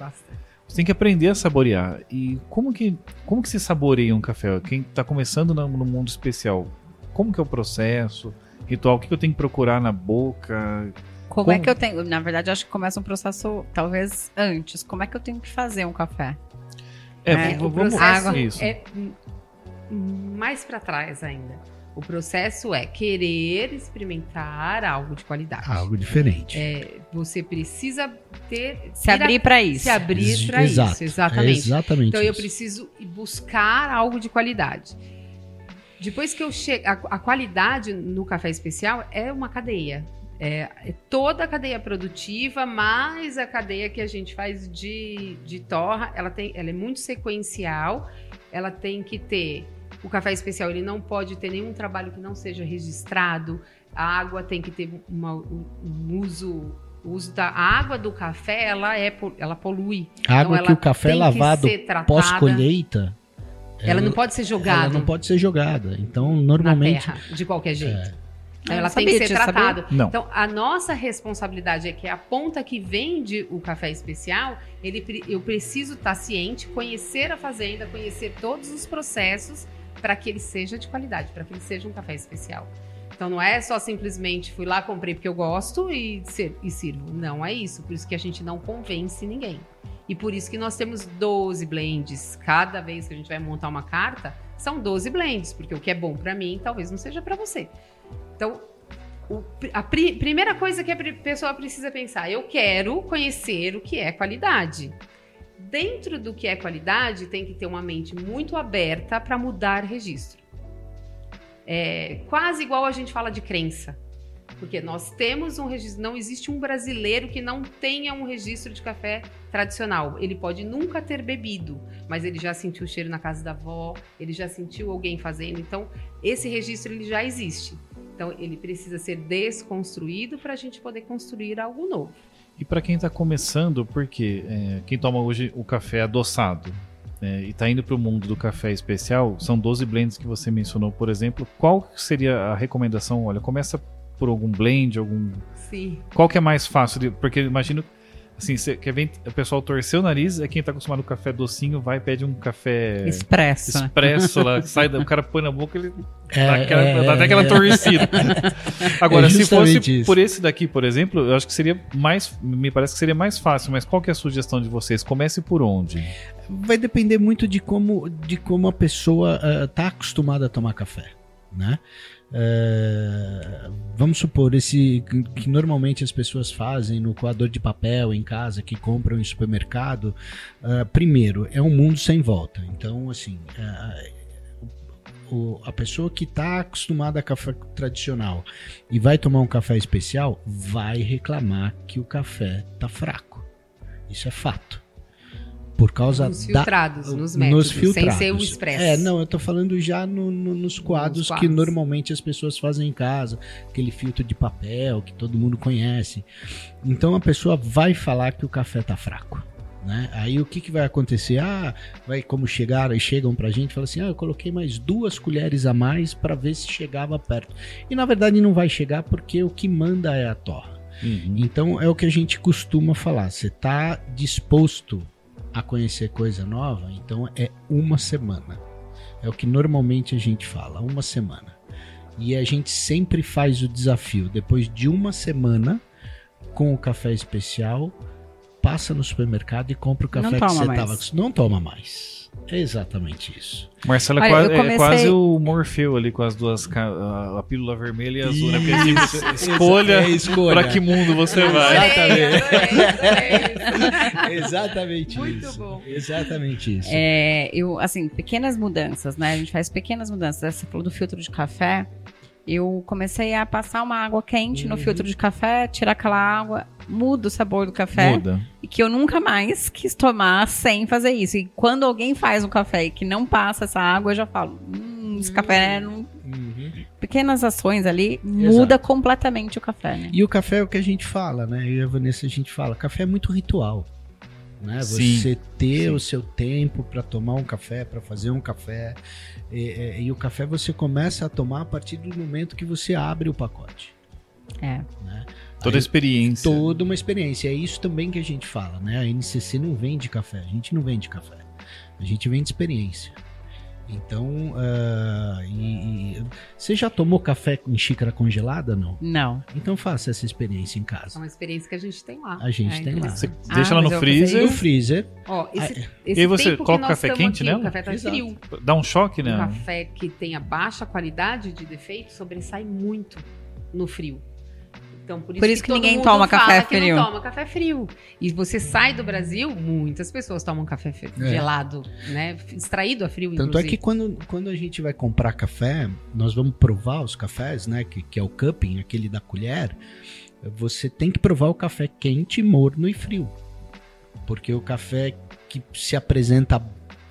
Você tem que aprender a saborear. E como que, como que se saboreia um café? Quem está começando no, no, mundo especial, como que é o processo? Ritual, o que eu tenho que procurar na boca? Como, como, é que eu tenho? Na verdade, acho que começa um processo talvez antes. Como é que eu tenho que fazer um café? É, é vamos água. Isso. É mais para trás ainda. O processo é querer experimentar algo de qualidade. Algo diferente. É, você precisa ter se abrir para isso. Se abrir para isso, exatamente. É exatamente. Então isso. eu preciso buscar algo de qualidade. Depois que eu chego, a, a qualidade no café especial é uma cadeia. É, é, toda a cadeia produtiva, mais a cadeia que a gente faz de, de torra, ela, tem, ela é muito sequencial, ela tem que ter o café especial ele não pode ter nenhum trabalho que não seja registrado. A água tem que ter uma, um uso o uso da água do café, ela é ela polui. A água então, que o café é lavado pós-colheita, ela, ela, não pode ser jogada. Ela não pode ser jogada. Então, normalmente. Terra, de qualquer jeito. É. Ela tem que ser tratada. Então, a nossa responsabilidade é que a ponta que vende o café especial, ele, eu preciso estar ciente, conhecer a fazenda, conhecer todos os processos para que ele seja de qualidade, para que ele seja um café especial. Então não é só simplesmente fui lá, comprei porque eu gosto e, e sirvo. Não é isso. Por isso que a gente não convence ninguém. E por isso que nós temos 12 blends. Cada vez que a gente vai montar uma carta, são 12 blends, porque o que é bom para mim talvez não seja para você. Então, o, a pri, primeira coisa que a pessoa precisa pensar, eu quero conhecer o que é qualidade dentro do que é qualidade, tem que ter uma mente muito aberta para mudar registro. É quase igual a gente fala de crença. Porque nós temos um registro, não existe um brasileiro que não tenha um registro de café tradicional. Ele pode nunca ter bebido, mas ele já sentiu o cheiro na casa da avó, ele já sentiu alguém fazendo. Então, esse registro ele já existe. Então, ele precisa ser desconstruído para a gente poder construir algo novo. E para quem está começando, porque é, quem toma hoje o café adoçado é, e está indo para o mundo do café especial, são 12 blends que você mencionou, por exemplo. Qual seria a recomendação? Olha, começa por algum blend, algum. Sim. Qual que é mais fácil? De... Porque imagino Assim, você quer ver o pessoal torcer o nariz, é quem tá acostumado com café docinho, vai e pede um café expresso. Expresso lá, [laughs] sai, o cara põe na boca, ele é, dá, aquela, é, dá até aquela é. torcida. [laughs] Agora, é se fosse isso. por esse daqui, por exemplo, eu acho que seria mais, me parece que seria mais fácil, mas qual que é a sugestão de vocês? Comece por onde? Vai depender muito de como, de como a pessoa uh, tá acostumada a tomar café, né? É, vamos supor, esse que normalmente as pessoas fazem no coador de papel em casa, que compram em supermercado. Uh, primeiro, é um mundo sem volta. Então, assim, uh, o, a pessoa que está acostumada a café tradicional e vai tomar um café especial vai reclamar que o café tá fraco. Isso é fato por causa nos filtrados, da, nos métodos, nos filtrados. sem ser o expresso. É, não, eu tô falando já no, no, nos, quadros nos, quadros que normalmente as pessoas fazem em casa, aquele filtro de papel que todo mundo conhece. Então a pessoa vai falar que o café tá fraco. Né? Aí o que, que vai acontecer? Ah, vai como chegaram e chegam pra gente, fala assim: "Ah, eu coloquei mais duas colheres a mais para ver se chegava perto". E na verdade não vai chegar porque o que manda é a torra. Uhum. Então é o que a gente costuma falar. Você está disposto a conhecer coisa nova, então é uma semana. É o que normalmente a gente fala, uma semana. E a gente sempre faz o desafio. Depois de uma semana, com o café especial, passa no supermercado e compra o café que você estava. Não toma mais. É exatamente isso. Marcelo é, quase, comecei... é quase o Morfeu ali com as duas, a, a pílula vermelha e a azul, né? Porque escolha, é, escolha. para que mundo você vai. Exatamente. Exatamente Muito isso. bom. Exatamente isso. É, eu, assim, pequenas mudanças, né? A gente faz pequenas mudanças. Você falou do filtro de café. Eu comecei a passar uma água quente uhum. no filtro de café, tirar aquela água, muda o sabor do café. Muda. E que eu nunca mais quis tomar sem fazer isso. E quando alguém faz um café e que não passa essa água, eu já falo, hum, esse café uhum. não. Uhum. Pequenas ações ali Exato. muda completamente o café, né? E o café é o que a gente fala, né? Eu e a Vanessa a gente fala, café é muito ritual. Né? Sim, Você ter sim. o seu tempo para tomar um café, para fazer um café. E, e- e o café você começa a tomar a partir do momento que você abre o pacote. É. Né? Toda Aí, experiência. toda uma experiência. É isso também que a gente fala, né? A NCC não vende café. A gente não vende café. A gente vende experiência. Então, ah, e, e- você já tomou café em xícara congelada, não? Não. Então faça essa experiência em É casa. uma experiência que a gente tem lá. A gente É tem lá. Você Ah, deixa ela mas no freezer, No freezer, Ó, esse, Ah, esse E aí você coloca nós café quente aqui, nela? O café tá Exato. frio. dá um choque, Um né? café que tenha baixa qualidade de defeito sobressai muito no frio. Então, por isso, Por isso que todo ninguém toma café que frio. não toma café frio. E você sai do Brasil, muitas pessoas tomam café É. gelado, né? Extraído a frio, Tanto é inclusive. que quando, quando a gente vai comprar café, nós vamos provar os cafés, né? Que, que é o cupping, aquele da colher. Você tem que provar o café quente, morno e frio. Porque o café que se apresenta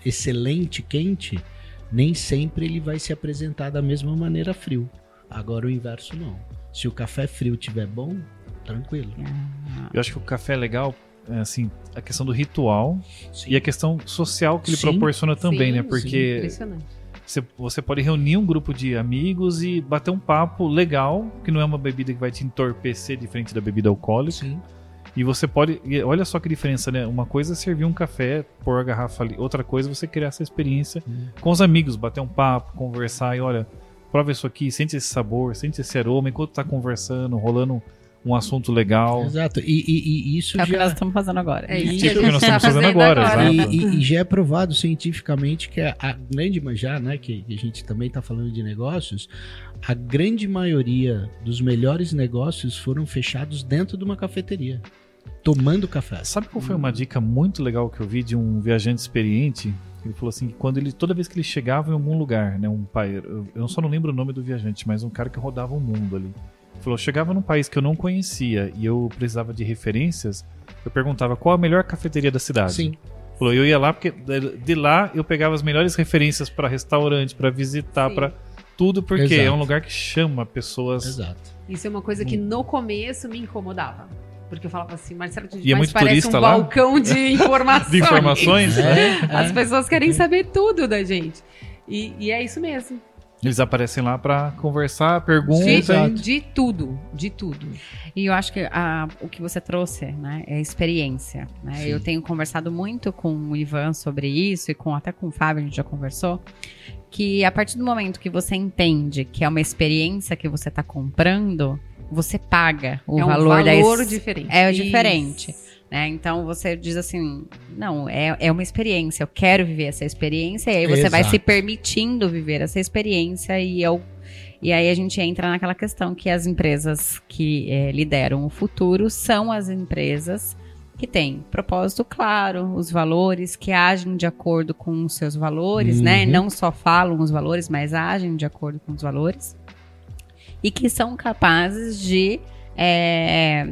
excelente quente, nem sempre ele vai se apresentar da mesma maneira frio. Agora o inverso não. Se o café frio tiver bom, tranquilo. Eu acho que o café é legal, é, assim, a questão do ritual Sim. e a questão social que ele Sim. proporciona também, Sim, né? sim, Porque Impressionante. você, você pode reunir um grupo de amigos e bater um papo legal, que não é uma bebida que vai te entorpecer diferente da bebida alcoólica. Sim. E você pode. e olha só que diferença, né? Uma coisa é servir um café, pôr a garrafa ali. Outra coisa é você criar essa experiência Hum. com os amigos, bater um papo, conversar e olha, prova isso aqui, sente esse sabor, sente esse aroma enquanto tá conversando, rolando um assunto legal. Exato. E, e- e isso É o que já... nós estamos fazendo agora. É isso Isso que nós está estamos fazendo agora, agora. exato. E, e- e já é provado cientificamente que a, a grande, ma- já, né, que a gente também está falando de negócios, a grande maioria dos melhores negócios foram fechados dentro de uma cafeteria, tomando café. Sabe qual foi uma dica muito legal que eu vi de um viajante experiente? Ele falou assim que quando ele toda vez que ele chegava em algum lugar, né, um pai, eu, só não lembro o nome do viajante, mas um cara que rodava o mundo ali. Ele falou, eu chegava num país que eu não conhecia e eu precisava de referências, eu perguntava qual a melhor cafeteria da cidade. Sim, Falou, eu ia lá porque de lá eu pegava as melhores referências para restaurante, para visitar, para tudo porque Exato. é um lugar que chama pessoas. exato. Isso é uma coisa que no começo me incomodava. Porque eu falava assim, Marcelo, E é mas parece turista um lá? balcão de [laughs] informações. De informações, né? As pessoas querem saber tudo da gente. E, e é isso mesmo. Eles aparecem lá para conversar, perguntam. De, de tudo, de tudo. E eu acho que a- o que você trouxe, né, é a experiência. né? Eu tenho conversado muito com o Ivan sobre isso e com até com o Fábio a gente já conversou. Que a partir do momento que você entende que é uma experiência que você está comprando, você paga o é um valor, da valor diferente. é o diferente. Né? Então você diz assim, não, é, é uma experiência, eu quero viver essa experiência, e aí você vai Exato. se permitindo viver essa experiência e eu. E aí a gente entra naquela questão que as empresas que eh, lideram o futuro são as empresas que têm propósito claro, os valores, que agem de acordo com os seus valores, né? Uhum. Não só falam os valores, mas agem de acordo com os valores. E que são capazes de eh,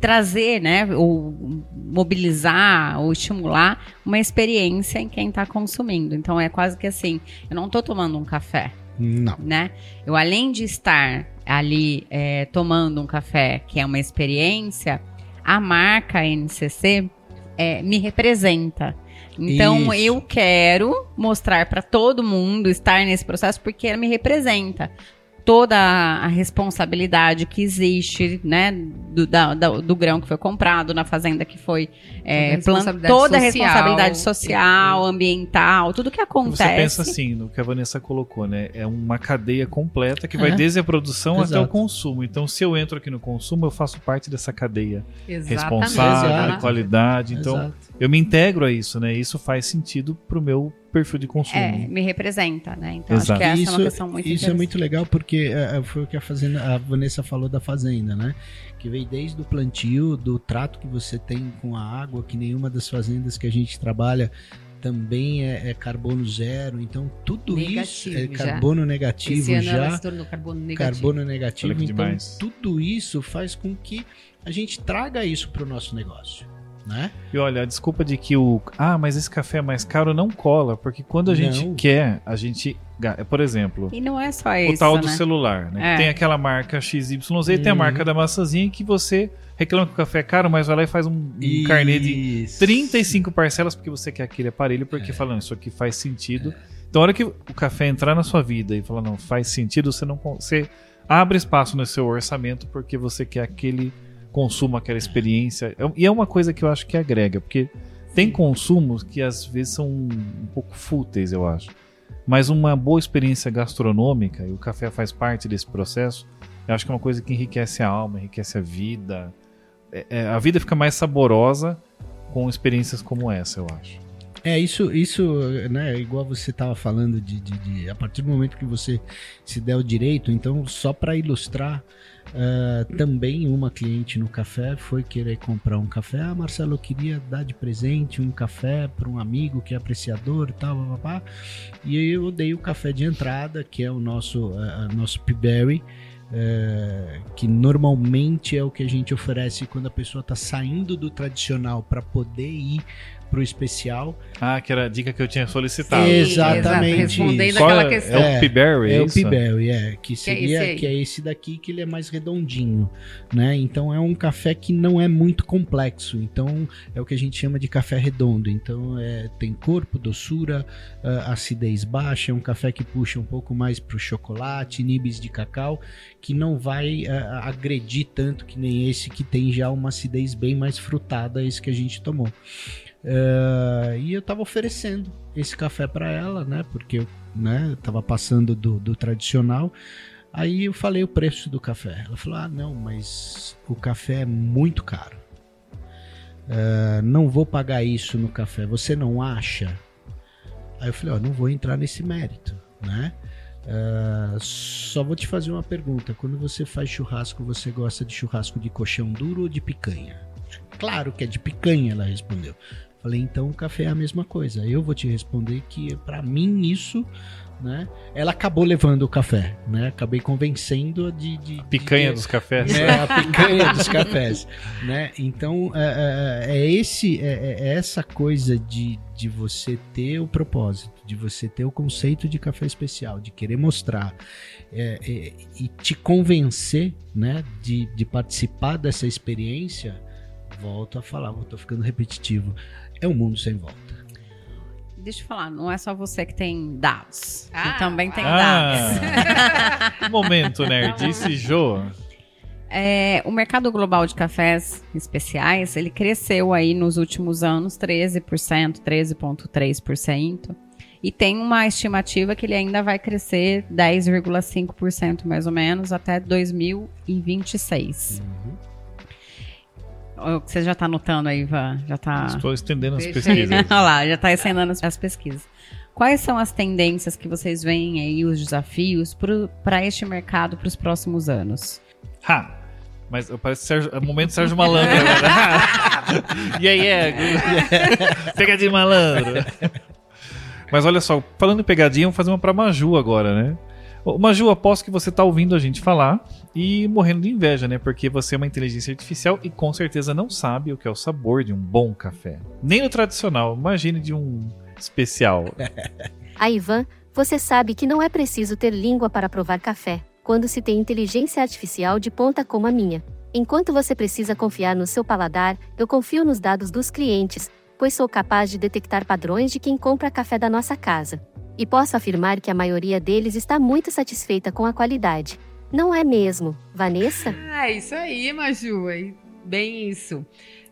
trazer, né, ou mobilizar, ou estimular uma experiência em quem está consumindo. Então é quase que assim, eu não estou tomando um café, Não. né? Eu além de estar ali é, tomando um café, que é uma experiência, a marca NCC é, me representa. Então Isso. eu quero mostrar para todo mundo estar nesse processo porque ela me representa. Toda a responsabilidade que existe, né, do, da- da- do grão que foi comprado, na fazenda que foi é, Toda a plan- responsabilidade toda a social. responsabilidade social, ambiental, tudo que acontece. Você pensa assim, no que a Vanessa colocou, né? É uma cadeia completa que vai desde a produção até Exato. o consumo. Então, se eu entro aqui no consumo, eu faço parte dessa cadeia Exatamente. responsável, Exato. de qualidade. Então, Exato. eu me integro a isso, né? Isso faz sentido pro meu perfil de consumo. É, me representa, né? Então Exato. acho que essa isso, é uma questão muito isso é muito legal porque é, foi o que a, fazenda, a Vanessa falou da fazenda, né? Que veio desde o plantio, do trato que você tem com a água, que nenhuma das fazendas que a gente trabalha também é, é carbono zero. Então tudo isso Negativo é já. carbono negativo Esse ano já. ela se tornou carbono negativo. Carbono negativo. Então demais. tudo isso faz com que a gente traga isso para o nosso negócio. Né? E olha, a desculpa de que o. Ah, mas esse café é mais caro não cola, porque quando a gente Não. quer, a gente. Por exemplo, E não é só o isso, tal do né? celular, né? É. Tem aquela marca XYZ e tem a Uhum. marca da maçãzinha que você reclama que o café é caro, mas vai lá e faz um, um carnê de Isso. 35 parcelas porque você quer aquele aparelho, É. porque falando, isso aqui faz sentido. Então, a hora que o café entrar na sua vida e falar, não, faz sentido, você não você abre espaço no seu orçamento porque você quer aquele consumo, aquela experiência. É- E é uma coisa que eu acho que agrega, porque tem consumos que às vezes são um pouco fúteis, eu acho. Mas uma boa experiência gastronômica, e o café faz parte desse processo, eu acho que é uma coisa que enriquece a alma, enriquece a vida. É- é, a vida fica mais saborosa com experiências como essa, eu acho. É, isso, isso, né, igual você estava falando de, de- de- a partir do momento que você se der o direito, então só para ilustrar, ah, também uma cliente no café foi querer comprar um café, ah, Marcelo, eu queria dar de presente um café para um amigo que é apreciador e tal, e eu dei o café de entrada, que é o nosso, ah, nosso Peaberry, eh, que normalmente é o que a gente oferece quando a pessoa está saindo do tradicional para poder ir pro especial. Ah, que era a dica que eu tinha solicitado. Sim, Exatamente Respondendo aquela é, questão. é o É, Peaberry, é, É o isso? Peaberry, é, que Que é seria esse aí. que é esse daqui que ele é mais redondinho, né? Então é um café que não é muito complexo. Então é o que a gente chama de café redondo. Então é, tem corpo, doçura, ah, acidez baixa, é um café que puxa um pouco mais pro chocolate, nibs de cacau, que não vai ah, agredir tanto que nem esse que tem já uma acidez bem mais frutada, esse que a gente tomou. Ah, e eu tava oferecendo esse café para ela, né? Porque eu né, tava passando do, do tradicional. Aí eu falei o preço do café. Ela falou: Ah, não, mas o café é muito caro. Ah, não vou pagar isso no café. Você não acha? Aí eu falei: Ó, não vou entrar nesse mérito, né? Ah, só vou te fazer uma pergunta. Quando você faz churrasco, você gosta de churrasco de colchão duro ou de picanha? Claro que é de picanha, ela respondeu. Falei, então o café é a mesma coisa. Eu vou te responder que para mim isso, né? Ela acabou levando o café, né? Acabei convencendo de, de Picanha de, dos cafés. é, a picanha dos cafés, né? Então é, é- é esse, é, é essa coisa de, de você ter o propósito, de você ter o conceito de café especial, de querer mostrar é, é, e te convencer, né? De, de participar dessa experiência. Volto a falar, tô ficando repetitivo. É um mundo sem volta. Deixa eu falar, não é só você que tem dados. Ah, que também tem dados. Ah, [laughs] momento, nerdice, Jô. É, o mercado global de cafés especiais, ele cresceu aí nos últimos anos 13%, 13,3%. E tem uma estimativa que ele ainda vai crescer 10,5% mais ou menos até 2026. Ó, Você já está anotando aí, Ivan? Já tá... Estou estendendo as pesquisas. [laughs] Olha lá, já está ensinando as, as pesquisas. Quais são as tendências que vocês veem aí, os desafios para este mercado para os próximos anos? Ha! Mas parece Sérgio, é o momento Sérgio Malandro agora. [laughs] [laughs] e aí, é? Pegadinha malandro. Mas olha só, falando em pegadinha, vamos fazer uma pra Maju agora, né? Maju, aposto que você tá ouvindo a gente falar e morrendo de inveja, né? Porque você é uma inteligência artificial e com certeza não sabe o que é o sabor de um bom café. Nem no tradicional, imagine de um especial. A [laughs] Ivan, você sabe que não é preciso ter língua para provar café, quando se tem inteligência artificial de ponta como a minha. Enquanto você precisa confiar no seu paladar, eu confio nos dados dos clientes, pois sou capaz de detectar padrões de quem compra café da nossa casa. E posso afirmar que a maioria deles está muito satisfeita com a qualidade. Não é mesmo, Vanessa? Ah, isso aí, Maju. é Bem isso.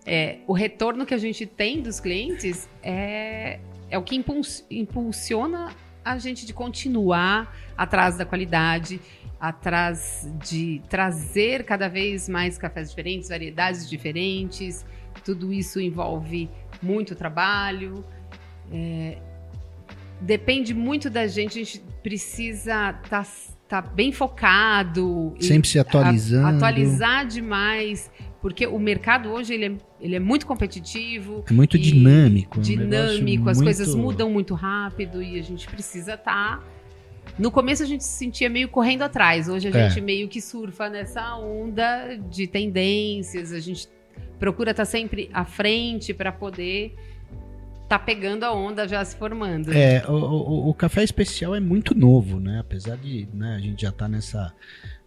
É, o retorno que a gente tem dos clientes é, é o que impuls- impulsiona a gente de continuar atrás da qualidade, atrás de trazer cada vez mais cafés diferentes, variedades diferentes. Tudo isso envolve muito trabalho. é, depende muito da gente, a gente precisa estar bem focado. Sempre se atualizando. a- atualizar demais, porque o mercado hoje ele é, ele é muito competitivo. É muito dinâmico. um Dinâmico, negócio as muito- coisas mudam muito rápido e a gente precisa estar. No começo a gente se sentia meio correndo atrás, hoje a É. gente meio que surfa nessa onda de tendências, a gente procura estar sempre à frente para poder tá pegando a onda já se formando. É, o, o, o, café especial é muito novo, né? Apesar de né, a gente já tá nessa,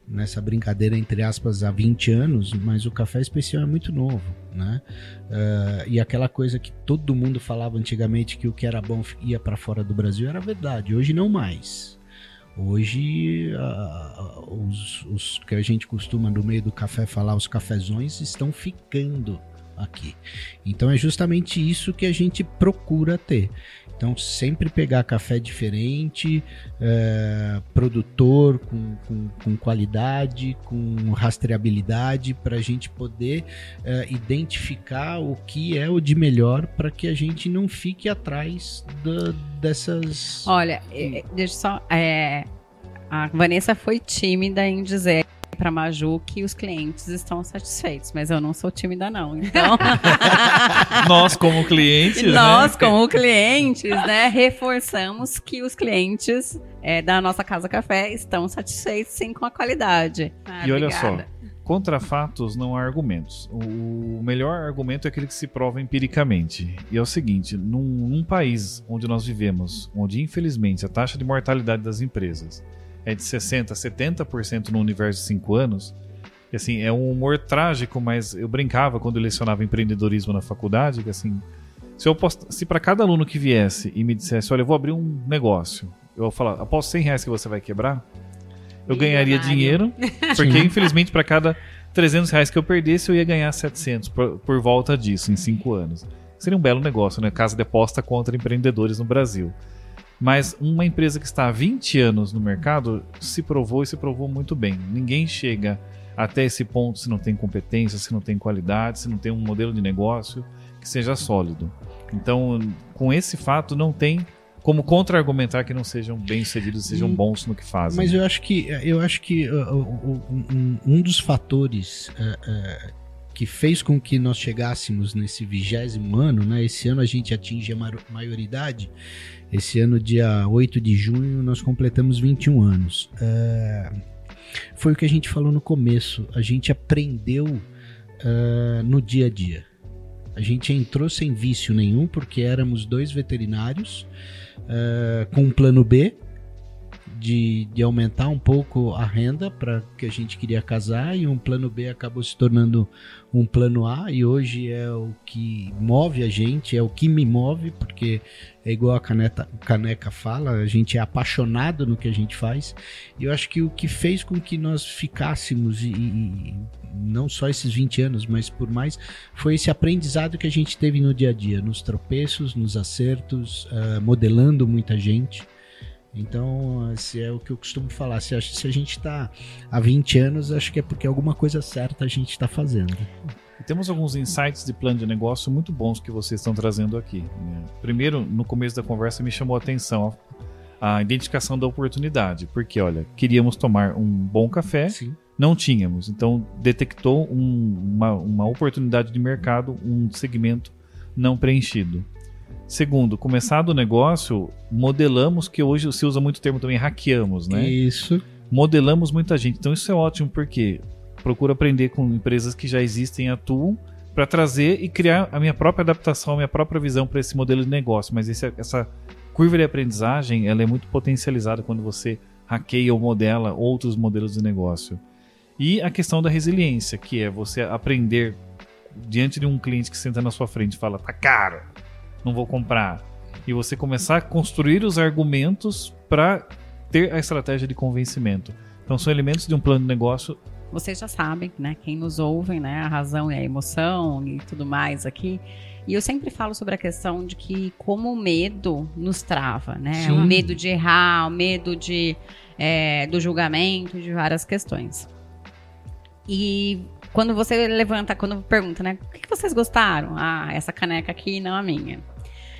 nessa brincadeira, entre aspas, há 20 anos, mas o café especial é muito novo, né? Uh, e aquela coisa que todo mundo falava antigamente que o que era bom ia para fora do Brasil era verdade, hoje não mais. Hoje, os, os que a gente costuma no meio do café falar, os cafezões, estão ficando aqui. Então é justamente isso que a gente procura ter. Então, sempre pegar café diferente, é, produtor com, com, com, qualidade, com rastreabilidade, para a gente poder é, identificar o que é o de melhor para que a gente não fique atrás da, dessas. Olha, é, deixa só. É, a Vanessa foi tímida em dizer para Maju que os clientes estão satisfeitos, mas eu não sou tímida não. Então, [laughs] nós como clientes, nós né? como clientes, né, reforçamos que os clientes é, da nossa casa café estão satisfeitos sim com a qualidade. Ah, e olha só, contra fatos não há argumentos. O melhor argumento é aquele que se prova empiricamente. E é o seguinte: num, num, país onde nós vivemos, onde infelizmente a taxa de mortalidade das empresas é de 60%, 70% no universo de 5 anos. E, assim, é um humor trágico, mas eu brincava quando eu lecionava empreendedorismo na faculdade, que assim, se eu post... se para cada aluno que viesse e me dissesse, olha, eu vou abrir um negócio, eu vou falar, após 100 reais que você vai quebrar, eu ganharia dinheiro, [laughs] porque infelizmente para cada 300 reais que eu perdesse, eu ia ganhar 700 por, por volta disso, em 5 anos. Seria um belo negócio, né? Casa de aposta contra empreendedores no Brasil. Mas uma empresa que está há 20 anos no mercado se provou e se provou muito bem. Ninguém chega até esse ponto se não tem competência, se não tem qualidade, se não tem um modelo de negócio que seja sólido. Então, com esse fato, não tem como contra-argumentar que não sejam bem-sucedidos, sejam bons no que fazem. Mas eu acho que eu acho que uh, uh, um, um, dos fatores uh, que fez com que nós chegássemos nesse vigésimo ano, né? Esse ano a gente atinge a maioridade esse ano, dia 8 de junho, nós completamos 21 anos. É, foi o que a gente falou no começo. A gente aprendeu uh, no dia a dia. A gente entrou sem vício nenhum, porque éramos dois veterinários uh, com um plano B de, de aumentar um pouco a renda para que a gente queria casar e um plano B acabou se tornando um plano A e hoje é o que move a gente, é o que me move, porque é igual a Caneta, Caneca fala, a gente é apaixonado no que a gente faz. E eu acho que o que fez com que nós ficássemos, e, e não só esses 20 anos, mas por mais, foi esse aprendizado que a gente teve no dia a dia, nos tropeços, nos acertos, uh, modelando muita gente. Então, se é o que eu costumo falar. Se a, se a gente está há 20 anos, acho que é porque alguma coisa certa a gente está fazendo. E temos alguns insights de plano de negócio muito bons que vocês estão trazendo aqui. Né? Primeiro, no começo da conversa, me chamou a atenção a identificação da oportunidade. Porque, olha, queríamos tomar um bom café, Sim. não tínhamos. Então, detectou um, uma, uma oportunidade de mercado, um segmento não preenchido. Segundo, começado o negócio, modelamos, que hoje se usa muito o termo também, hackeamos, né? Isso. Modelamos muita gente. Então isso é ótimo porque procuro aprender com empresas que já existem e atuam para trazer e criar a minha própria adaptação, a minha própria visão para esse modelo de negócio. Mas esse, essa curva de aprendizagem ela é muito potencializada quando você hackeia ou modela outros modelos de negócio. E a questão da resiliência, que é você aprender diante de um cliente que senta na sua frente e fala, tá caro, não vou comprar. E você começar a construir os argumentos para ter a estratégia de convencimento. Então são elementos de um plano de negócio. Vocês já sabem, né? Quem nos ouve, né? A razão e a emoção e tudo mais aqui. E eu sempre falo sobre a questão de que como o medo nos trava, né? Sim. O medo de errar, o medo de, é, do julgamento, de várias questões. E quando você levanta, quando pergunta, né? O que, que vocês gostaram? Ah, essa caneca aqui não a minha.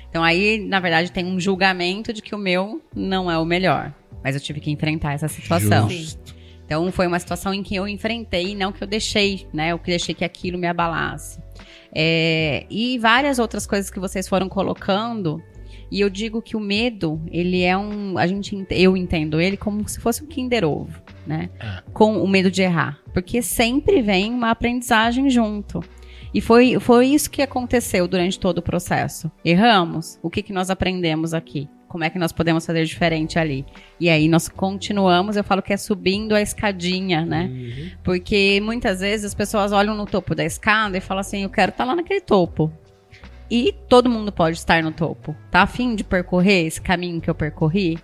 Então aí, na verdade, tem um julgamento de que o meu não é o melhor. Mas eu tive que enfrentar essa situação. Justo. Então foi uma situação em que eu enfrentei, não que eu deixei, né? Eu que deixei que aquilo me abalasse. É, e várias outras coisas que vocês foram colocando. E eu digo que o medo, ele é um. A gente, eu entendo ele como se fosse um Kinder Ovo, né? É. Com o medo de errar. Porque sempre vem uma aprendizagem junto. E foi, foi isso que aconteceu durante todo o processo. Erramos? O que, que nós aprendemos aqui? Como é que nós podemos fazer diferente ali? E aí nós continuamos, eu falo que é subindo a escadinha, né? Uhum. Porque muitas vezes as pessoas olham no topo da escada e falam assim: eu quero estar lá naquele topo. E todo mundo pode estar no topo. Tá afim de percorrer esse caminho que eu percorri?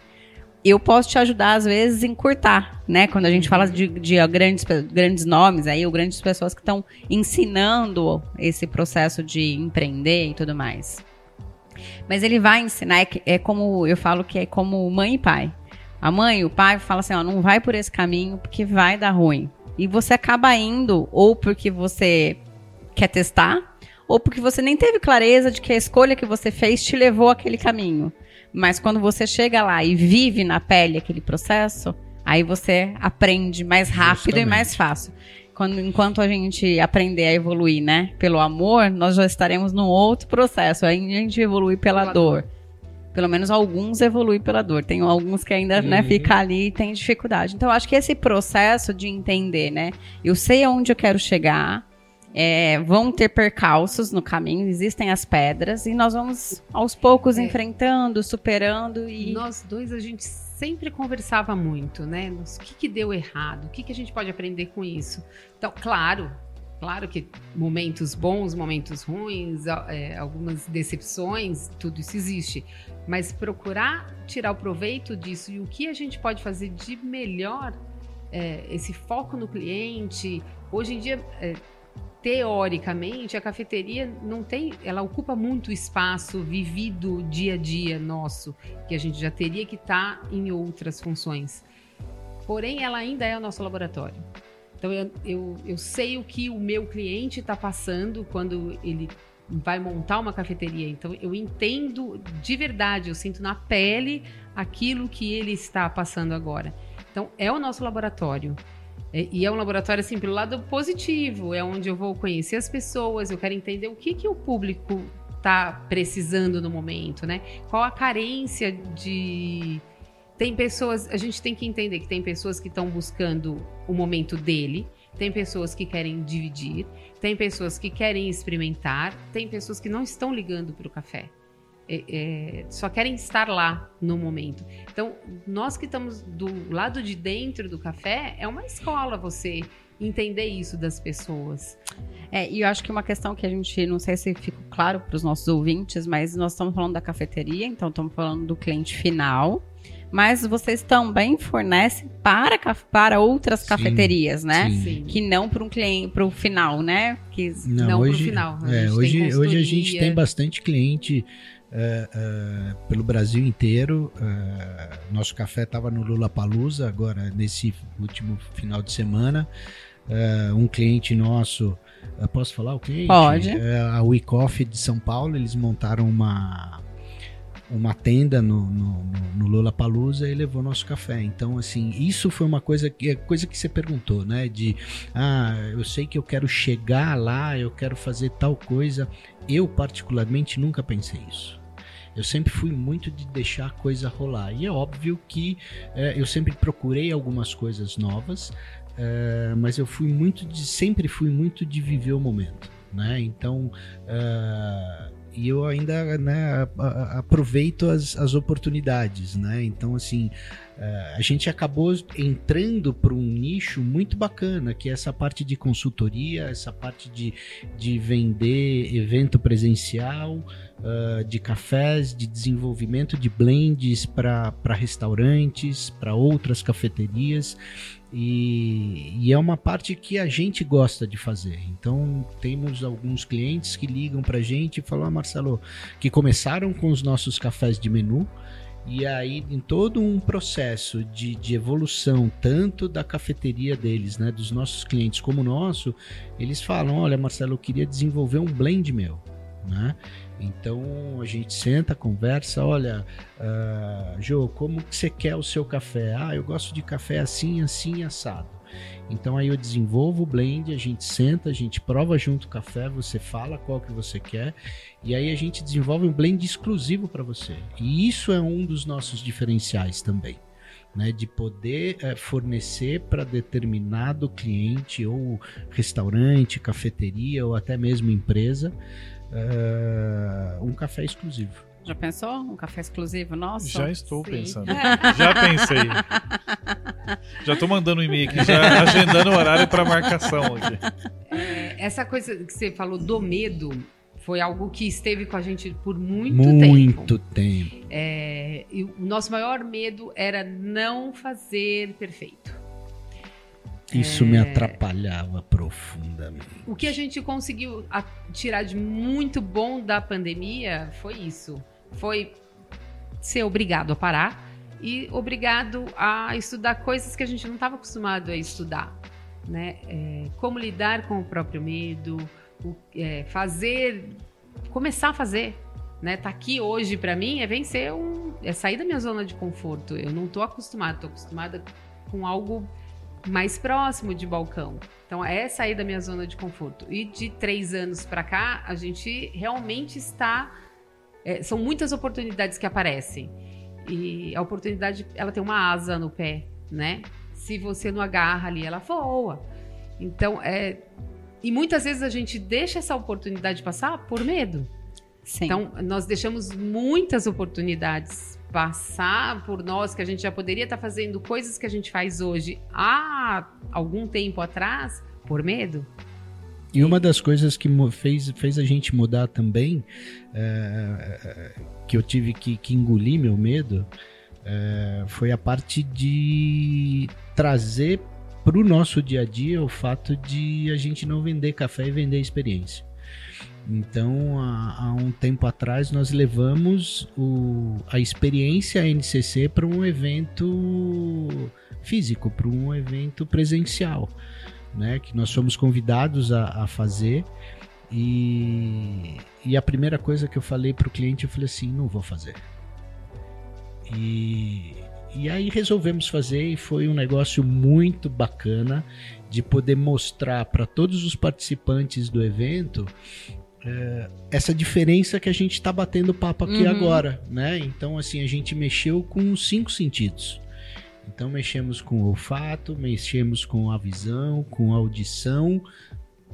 Eu posso te ajudar, às vezes, a encurtar, né? Quando a gente fala de, de grandes, grandes nomes aí, ou grandes pessoas que estão ensinando esse processo de empreender e tudo mais. Mas ele vai ensinar, é, é como eu falo que é como mãe e pai. A mãe e o pai falam assim: ó, não vai por esse caminho porque vai dar ruim. E você acaba indo, ou porque você quer testar, ou porque você nem teve clareza de que a escolha que você fez te levou àquele caminho. Mas quando você chega lá e vive na pele aquele processo, aí você aprende mais rápido Justamente. e mais fácil. Quando, enquanto a gente aprender a evoluir, né, pelo amor, nós já estaremos num outro processo. Aí a gente evolui pela Pela dor. Pelo menos alguns evoluem pela dor. Tem alguns que ainda, né, Uhum. fica ali e tem dificuldade. Então, eu acho que esse processo de entender, né? Eu sei aonde eu quero chegar. É, vão ter percalços no caminho, existem as pedras, e nós vamos aos poucos É. enfrentando, superando e. Nós dois, a gente sempre conversava muito, né? O que, que deu errado? O que, que a gente pode aprender com isso? Então, claro, claro que momentos bons, momentos ruins, é, algumas decepções, tudo isso existe. Mas procurar tirar o proveito disso e o que a gente pode fazer de melhor, é, esse foco no cliente. Hoje em dia, é, teoricamente, a cafeteria não tem, ela ocupa muito espaço vivido dia a dia nosso, que a gente já teria que estar em outras funções. Porém, ela ainda é o nosso laboratório. Então, eu, eu, eu sei o que o meu cliente está passando quando ele vai montar uma cafeteria. Então, eu entendo de verdade, eu sinto na pele aquilo que ele está passando agora. Então, é o nosso laboratório. É, E é um laboratório, assim, pelo lado positivo. É onde eu vou conhecer as pessoas, eu quero entender o que, que o público está precisando no momento, né? Qual a carência de. Tem pessoas. A gente tem que entender que tem pessoas que estão buscando o momento dele, tem pessoas que querem dividir, tem pessoas que querem experimentar, tem pessoas que não estão ligando para o café. É, é, só querem estar lá no momento. Então, nós que estamos do lado de dentro do café, é uma escola você entender isso das pessoas. É, e eu acho que uma questão que a gente, não sei se ficou claro para os nossos ouvintes, mas nós estamos falando da cafeteria, então estamos falando do cliente final. Mas vocês também fornecem para, para outras Sim, cafeterias, né? sim. Que não para um cliente, para o final, né? Que Não, pro final. A é, hoje, hoje a gente tem bastante cliente é, é, pelo Brasil inteiro. é, nosso café estava no Lula Palusa agora nesse último final de semana. Um cliente nosso, posso falar o cliente? Pode. A We Coffee de São Paulo. Eles montaram uma uma tenda no, no, no- Lula Palusa e levou nosso café. Então, assim, isso foi uma coisa que coisa que você perguntou, né? De ah, eu sei que eu quero chegar lá, eu quero fazer tal coisa. Eu, particularmente, nunca pensei isso. Eu sempre fui muito de deixar a coisa rolar. E é óbvio que eh, eu sempre procurei algumas coisas novas, eh, mas eu fui muito de. sempre fui muito de viver o momento. Né? Então. eh, e eu ainda né, aproveito as, as oportunidades, né? Então, assim, a gente acabou entrando para um nicho muito bacana, que é essa parte de consultoria, essa parte de, de vender evento presencial, ah, de cafés, de desenvolvimento de blends para restaurantes, para outras cafeterias. E, e é uma parte que a gente gosta de fazer. Então, temos alguns clientes que ligam para a gente e falam: ah, Marcelo, que começaram com os nossos cafés de menu. E aí, em todo um processo de, de evolução, tanto da cafeteria deles, né, dos nossos clientes, como o nosso, eles falam: Olha, Marcelo, eu queria desenvolver um blend meu. Né? Então a gente senta, conversa, olha, ah, Jô, como que você quer o seu café? Ah, eu gosto de café assim, assim, assado. Então aí eu desenvolvo o blend, a gente senta, a gente prova junto o café, você fala qual que você quer e aí a gente desenvolve um blend exclusivo para você. E isso é um dos nossos diferenciais também. né, de poder eh, fornecer para determinado cliente ou restaurante, cafeteria ou até mesmo empresa eh, um café exclusivo. Já pensou? Um café exclusivo nosso? Já estou Sim. pensando. Já pensei. Já estou mandando um e-mail aqui, já agendando o horário para marcação aqui. É, essa coisa que você falou do medo foi algo que esteve com a gente por muito, tempo. Muito tempo. É, e o nosso maior medo era não fazer perfeito. Isso É. me atrapalhava profundamente. O que a gente conseguiu tirar de muito bom da pandemia foi isso. Foi ser obrigado a parar e obrigado a estudar coisas que a gente não estava acostumado a estudar. Né? É, como lidar com o próprio medo, o- é, fazer, começar a fazer. Né? Tá aqui hoje para mim é vencer um, é sair da minha zona de conforto. Eu não estou acostumada, estou acostumada com algo mais próximo de balcão. Então é sair da minha zona de conforto. E de três anos para cá, a gente realmente está. É, são muitas oportunidades que aparecem. E a oportunidade, ela tem uma asa no pé, né? Se você não agarra ali, ela voa. Então, é. E muitas vezes a gente deixa essa oportunidade passar por medo. Sim. Então, nós deixamos muitas oportunidades passar por nós, que a gente já poderia estar fazendo coisas que a gente faz hoje há algum tempo atrás, por medo. E uma das coisas que fez, fez a gente mudar também, é, que eu tive que, que engolir meu medo, é, foi a parte de trazer para o nosso dia a dia o fato de a gente não vender café e vender experiência. Então, há, há um tempo atrás, nós levamos o- a experiência NCC para um evento físico, para um evento presencial né, que nós fomos convidados a, a fazer. E, e a primeira coisa que eu falei para o cliente, eu falei assim, não vou fazer. E, e aí resolvemos fazer e foi um negócio muito bacana de poder mostrar para todos os participantes do evento eh, essa diferença que a gente está batendo papo aqui Uhum. agora, né? Então assim a gente mexeu com cinco sentidos. Então mexemos com o olfato, mexemos com a visão, com a audição,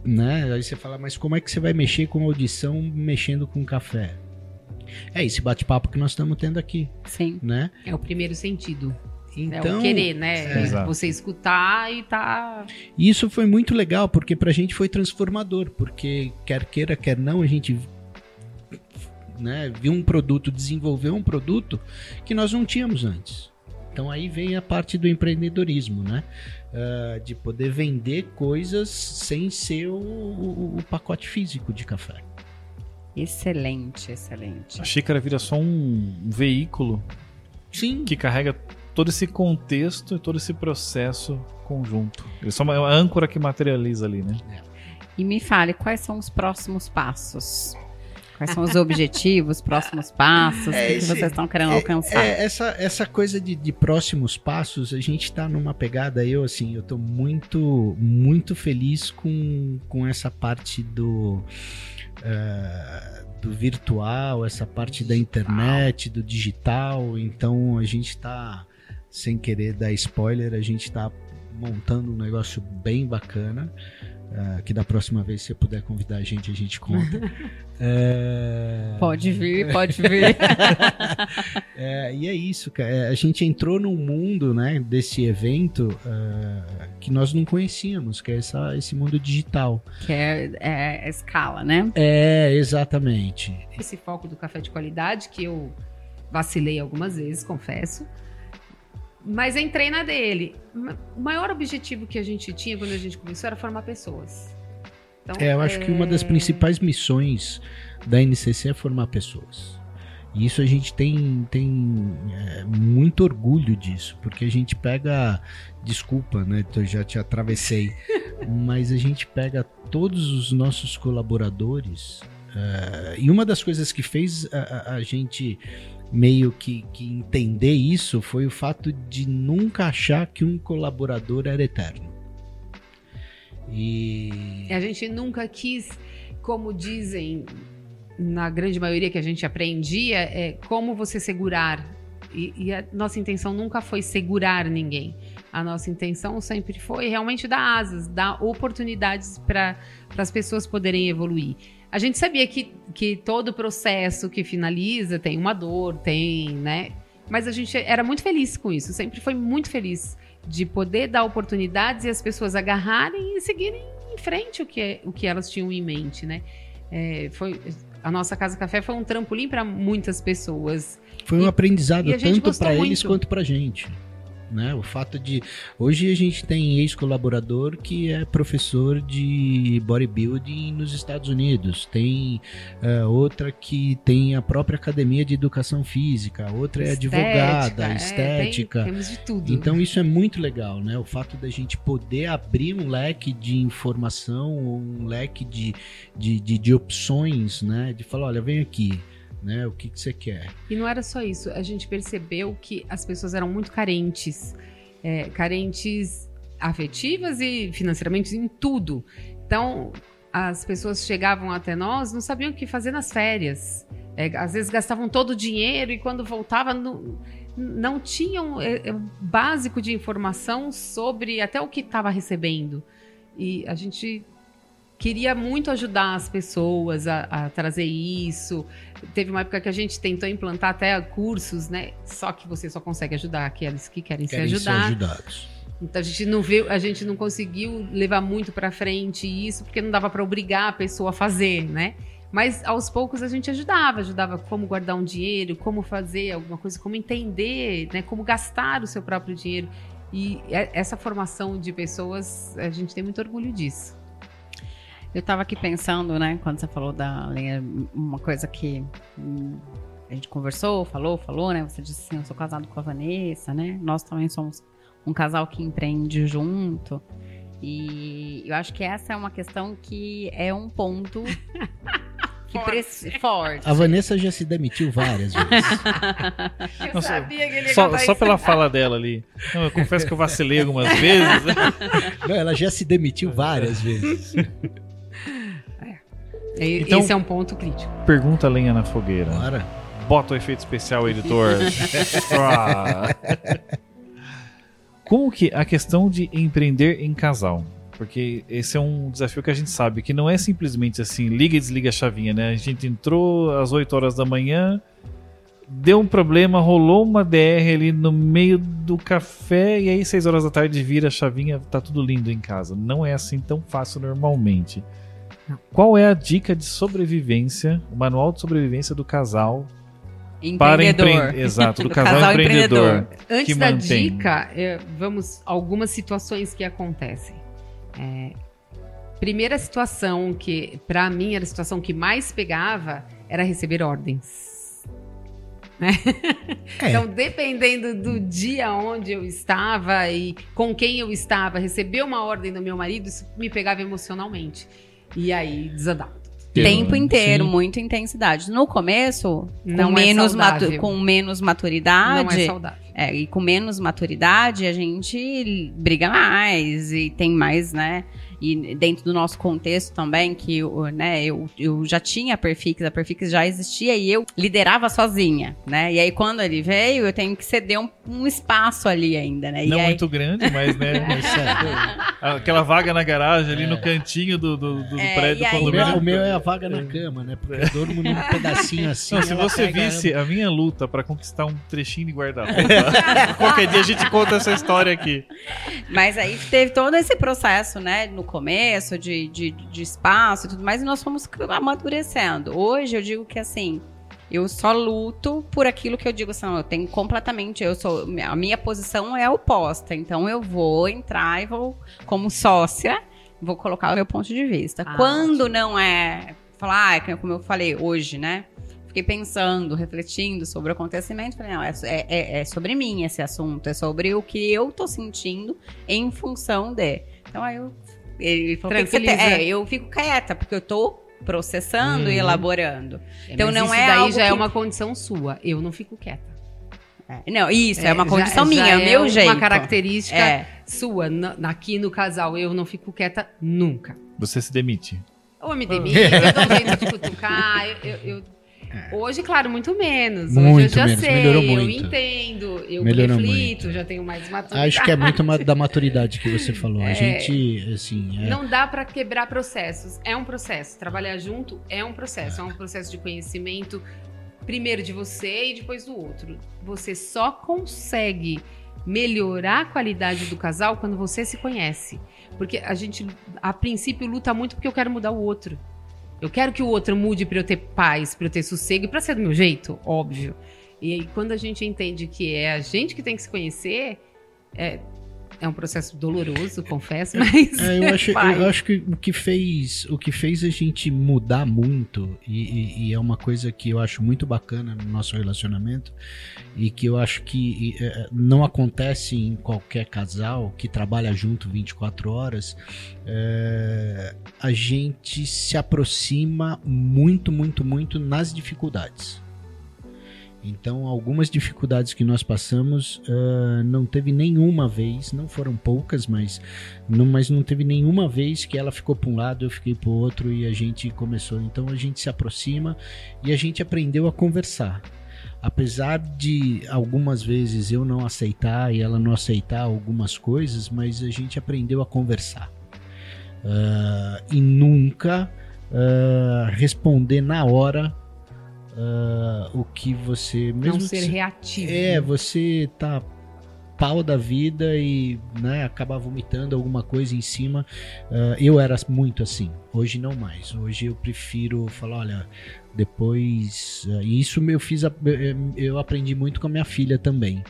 né? Aí você fala, mas como é que você vai mexer com a audição mexendo com café? É esse bate-papo que nós estamos tendo aqui, Sim. né? É o primeiro sentido. é Então, o querer, né? É. Você escutar e tá. isso foi muito legal, porque pra gente foi transformador, porque quer queira, quer não, a gente né, viu um produto, desenvolveu um produto que nós não tínhamos antes. Então aí vem a parte do empreendedorismo, né? Ah, de poder vender coisas sem ser o, o- o pacote físico de café. Excelente, excelente. A xícara vira só um veículo Sim. que carrega todo esse contexto e todo esse processo conjunto. Ele só é uma âncora que materializa ali, né? E me fale, quais são os próximos passos? Quais são os objetivos, próximos passos? É, o que, que vocês estão querendo alcançar? É, essa, essa coisa de, de próximos passos, a gente tá numa pegada, eu assim, eu tô muito, muito feliz com, com essa parte do, eh, do virtual, essa parte da internet, do digital. Então a gente tá, sem querer dar spoiler, a gente tá montando um negócio bem bacana. Eh, que da próxima vez, se você puder convidar a gente, a gente conta. Eh, [laughs] Pode vir, pode vir. [laughs] é, e é isso, cara. É, A gente entrou num mundo, né, desse evento ah, que nós não conhecíamos, que é essa, esse mundo digital. que é, é a escala, né? É, exatamente. Esse foco do café de qualidade, que eu vacilei algumas vezes, confesso. Mas entrei na dele. O maior objetivo que a gente tinha quando a gente começou era formar pessoas. Então, É, eu acho que uma das é, principais missões da NCC é formar pessoas. E isso a gente tem, tem é, muito orgulho disso, porque a gente pega. Desculpa, né? Eu já te atravessei. [laughs] mas a gente pega todos os nossos colaboradores. é, e uma das coisas que fez a, a- a gente meio que, que entender isso foi o fato de nunca achar que um colaborador era eterno. E. A gente nunca quis, como dizem na grande maioria que a gente aprendia, é como você segurar E, e a nossa intenção nunca foi segurar ninguém. A nossa intenção sempre foi realmente dar asas, dar oportunidades para as pessoas poderem evoluir. A gente sabia que, que todo processo que finaliza tem uma dor, tem, né? Mas a gente era muito feliz com isso, sempre foi muito feliz de poder dar oportunidades e as pessoas agarrarem e seguirem em frente o que, o que elas tinham em mente, né? É, foi, a nossa Casa Café foi um trampolim para muitas pessoas. Foi um E- aprendizado e tanto para eles quanto para gente. Né? O fato de. Hoje a gente tem ex-colaborador que é professor de bodybuilding nos Estados Unidos. Tem eh, outra que tem a própria academia de educação física. Outra é advogada, é, estética. tem- temos de tudo. Então isso é muito legal, né? O fato da gente poder abrir um leque de informação, um leque de, de, de, de opções, né? De falar, olha, vem aqui, né? O que, que você quer? E não era só isso, a gente percebeu que as pessoas eram muito carentes. é, carentes afetivas e financeiramente em tudo. Então, as pessoas chegavam até nós, não sabiam o que fazer nas férias. É, às vezes gastavam todo o dinheiro e quando voltava não, não tinham é, é, básico de informação sobre até o que estava recebendo. E a gente queria muito ajudar as pessoas a, a trazer isso. Teve uma época que a gente tentou implantar até cursos, né? Só que você só consegue ajudar aqueles que querem, Querem se ser ajudar. ajudados. Então a gente não viu, a gente não conseguiu levar muito pra frente isso, porque não dava pra obrigar a pessoa a fazer, né? Mas aos poucos a gente ajudava, ajudava como guardar um dinheiro, como fazer alguma coisa, como entender, né, como gastar o seu próprio dinheiro. E é- essa formação de pessoas, a gente tem muito orgulho disso. Eu tava aqui pensando, né, quando você falou da lenha, uma coisa que hum, a gente conversou, falou, falou, né? Você disse assim, eu sou casado com a Vanessa, né? Nós também somos um casal que empreende junto. E eu acho que essa é uma questão que é um ponto [laughs] que preci- forte. A Vanessa já se demitiu várias vezes. [laughs] Eu Nossa, sabia que ele ia Só, só pela fala dela ali. Não, eu confesso que eu vacilei algumas vezes. Não, ela já se demitiu várias vezes. [laughs] E- Então- Esse é um ponto crítico. Pergunta a lenha na fogueira. Bora. Bota o efeito especial, editor. [laughs] Como que a questão de empreender em casal? Porque esse é um desafio que a gente sabe que não é simplesmente assim, liga e desliga a chavinha, né? A gente entrou às 8 horas da manhã, deu um problema, rolou uma DR ali no meio do café e aí 6 horas da tarde vira a chavinha, tá tudo lindo em casa. Não é assim tão fácil normalmente. Qual é a dica de sobrevivência, o manual de sobrevivência do casal para Empreendedor. empreender? Exato, do, [laughs] Do casal, casal empreendedor. empreendedor. Antes que da mantém. dica, é, vamos algumas situações que acontecem. É, primeira situação que para mim era a situação que mais pegava era receber ordens. Né? É. Então, dependendo do dia onde eu estava e com quem eu estava, receber uma ordem do meu marido, isso me pegava emocionalmente. E aí desandava. Tempo inteiro, Sim. muita intensidade. No começo, Não com, é menos matu- com menos Não maturidade. é saudável. É, e com menos maturidade, a gente briga mais e tem mais, né? E dentro do nosso contexto também, que o- né, eu, eu já tinha a Perfix, a Perfix já existia e eu liderava sozinha, né? E aí, quando ele veio, eu tenho que ceder um, um espaço ali ainda, né? Não e aí, muito grande, mas né? Mas, [laughs] sério, Aquela vaga na garagem ali no cantinho do, do, do É, prédio aí- o, meu, condomínio. o meu é a vaga na cama, né? Porque eu durmo num pedacinho assim. Não, se você visse a minha luta pra conquistar um trechinho de guarda-roupa, [laughs] qualquer dia a gente conta essa história aqui. Mas aí teve todo esse processo, né, no começo, de, de, de espaço e tudo mais, e nós fomos amadurecendo. Hoje eu digo que assim, eu só luto por aquilo que eu digo assim, eu tenho completamente, eu sou, a minha posição é oposta, então eu vou entrar e vou, como sócia, vou colocar o meu ponto de vista. Ah, Quando não é, falar, ah, é como eu falei hoje, né, Fiquei pensando, refletindo sobre o acontecimento. Falei, não, é, é- é sobre mim esse assunto, é sobre o que eu tô sentindo em função de. Então aí eu. Ele falou, "O que que você tem?" Tranquiliza. É, eu fico quieta, porque eu tô processando e Uhum. elaborando. Então Mas não isso é daí algo já é que- uma condição sua. Eu não fico quieta. É, Não, isso, é, uma já- condição já minha, é o meu uma jeito. Uma característica É. sua. Na- aqui no casal, eu não fico quieta nunca. Você se demite. Ou eu me demito, eu dou um jeito de cutucar, eu, eu- eu- Hoje, claro, muito menos. Muito Hoje eu já menos, sei, melhorou eu muito. entendo, eu Melhorou reflito, muito. já tenho mais maturidade. Acho que é muito da maturidade que você [laughs] falou. A É. gente, assim, é, Não dá pra quebrar processos. É um processo. Trabalhar junto é um processo. É um processo de conhecimento, primeiro de você e depois do outro. Você só consegue melhorar a qualidade do casal quando você se conhece. Porque a gente, a princípio, luta muito porque eu quero mudar o outro. Eu quero que o outro mude pra eu ter paz, pra eu ter sossego e pra ser do meu jeito, óbvio. E aí, quando a gente entende que é a gente que tem que se conhecer, é, é um processo doloroso, confesso, mas. É, eu, acho, eu acho que o que fez o que fez a gente mudar muito e, e- e é uma coisa que eu acho muito bacana no nosso relacionamento e que eu acho que é, não acontece em qualquer casal que trabalha junto 24 horas é, a gente se aproxima muito muito muito nas dificuldades então, algumas dificuldades que nós passamos, ah, não teve nenhuma vez, não foram poucas, mas não, mas não teve nenhuma vez que ela ficou para um lado, eu fiquei para o outro e a gente começou. Então, a gente se aproxima e a gente aprendeu a conversar. Apesar de algumas vezes eu não aceitar e ela não aceitar algumas coisas, mas a gente aprendeu a conversar. Ah, e nunca ah, responder na hora ah, o que você mesmo não ser se- reativo. é, você tá pau da vida e né, acaba vomitando alguma coisa em cima. Ah, eu era muito assim. Hoje não mais. Hoje eu prefiro falar, olha, depois. ah, e isso eu fiz. a- eu- aprendi muito com a minha filha também.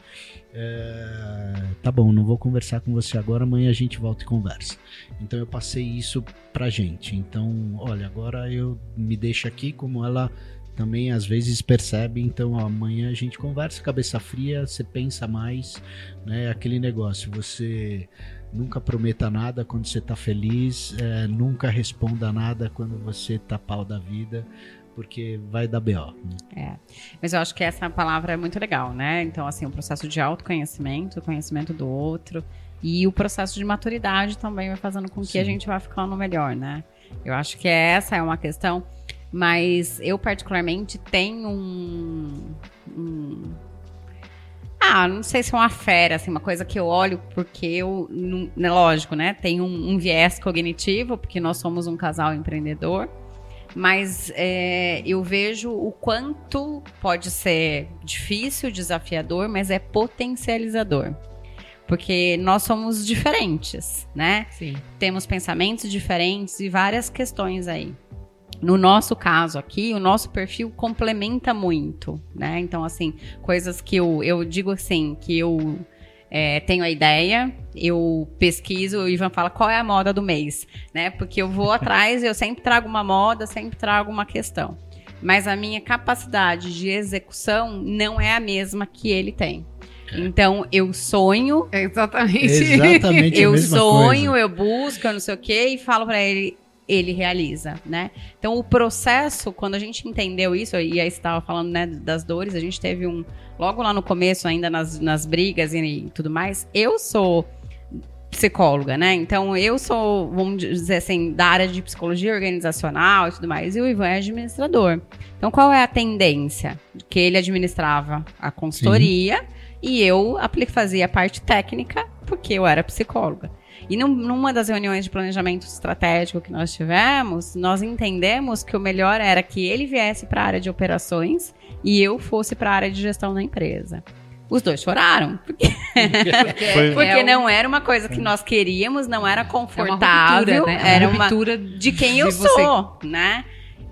Tá bom, não vou conversar com você agora, amanhã a gente volta e conversa. Então eu passei isso pra gente. Então, olha, agora eu me deixo aqui como ela também às vezes percebe, então ó, amanhã a gente conversa, cabeça fria, você pensa mais, né? Aquele negócio, você nunca prometa nada quando você tá feliz, é, nunca responda nada quando você tá pau da vida, porque vai dar B.O. né? Mas eu acho que essa palavra é muito legal, né? Então, assim, o processo de autoconhecimento, conhecimento do outro e o processo de maturidade também vai fazendo com que Sim. a gente vá ficando melhor, né? Eu acho que essa é uma questão, mas eu particularmente tenho um, um- ah, não sei se é uma fera, assim, uma coisa que eu olho porque eu, não- né, lógico, né? Tem um, um viés cognitivo, porque nós somos um casal empreendedor mas é, eu vejo o quanto pode ser difícil, desafiador, mas é potencializador. Porque nós somos diferentes, né? Sim. Temos pensamentos diferentes e várias questões aí. No nosso caso aqui, o nosso perfil complementa muito, né? Então, assim, coisas que eu, eu digo assim, que eu é, tenho a ideia, eu pesquiso, o Ivan fala qual é a moda do mês, né? Porque eu vou atrás, eu sempre trago uma moda, sempre trago uma questão. Mas a minha capacidade de execução não é a mesma que ele tem. Então, eu sonho, É exatamente. Exatamente a eu mesma sonho, coisa. eu busco, eu não sei o quê, e falo pra ele, ele realiza, né? Então, o processo, quando a gente entendeu isso, e aí você estava falando né, das dores, a gente teve um. Logo lá no começo, ainda nas, nas brigas e, e tudo mais, eu sou psicóloga, né? Então, eu sou, vamos dizer assim, da área de psicologia organizacional e tudo mais, e o Ivan é administrador. Então, qual é a tendência? Que ele administrava a consultoria e eu fazia a parte técnica, porque eu era psicóloga. E num- numa das reuniões de planejamento estratégico que nós tivemos, nós entendemos que o melhor era que ele viesse para a área de operações e eu fosse para a área de gestão da empresa. Os dois choraram, porque, [laughs] porque É um- não era uma coisa que nós queríamos, não era É uma confortável, ruptura, né? É era uma uma ruptura de quem eu de você. sou, né?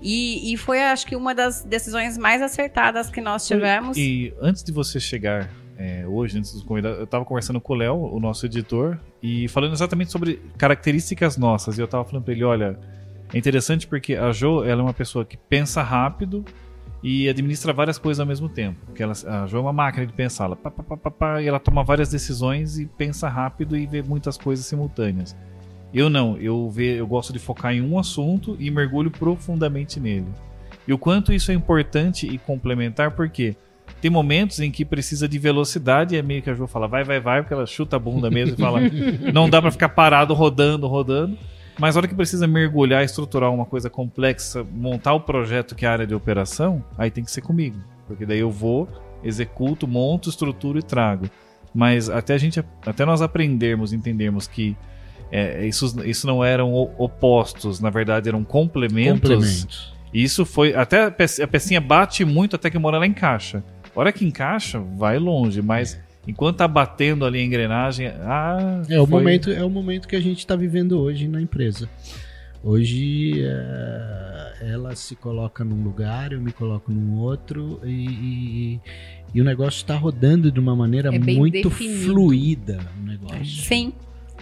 E, e foi, acho que, uma das decisões mais acertadas que nós tivemos. E antes de você chegar é, hoje, antes dos convidados, eu tava conversando com o Léo, o nosso editor, e falando exatamente sobre características nossas. E eu tava falando pra ele, olha, é interessante porque a Jo, ela é uma pessoa que pensa rápido e administra várias coisas ao mesmo tempo. Porque ela, a Jo é uma máquina de pensar, ela, pá, pá, pá, e ela toma várias decisões e pensa rápido e vê muitas coisas simultâneas. Eu não, eu, ve, eu gosto de focar em um assunto e mergulho profundamente nele. E o quanto isso é importante e complementar, porque tem momentos em que precisa de velocidade e é meio que a Jo fala, vai, vai, vai, porque ela chuta a bunda mesmo e fala, [laughs] não dá pra ficar parado rodando, rodando. Mas a hora que precisa mergulhar, estruturar uma coisa complexa, montar o projeto que é a área de operação, aí tem que ser comigo. Porque daí eu vou, executo, monto, estruturo e trago. Mas até a gente, até nós aprendermos, entendermos que é, isso, isso não eram opostos, na verdade eram complementos. complementos. Isso foi. Até a pecinha bate muito até que uma hora ela encaixa. Hora que encaixa, vai longe, mas enquanto tá batendo ali a engrenagem. Ah, é, o momento, é o momento que a gente está vivendo hoje na empresa. Hoje é, ela se coloca num lugar, eu me coloco num outro e, e, e o negócio está rodando de uma maneira é muito definido. fluida. O negócio. Sim.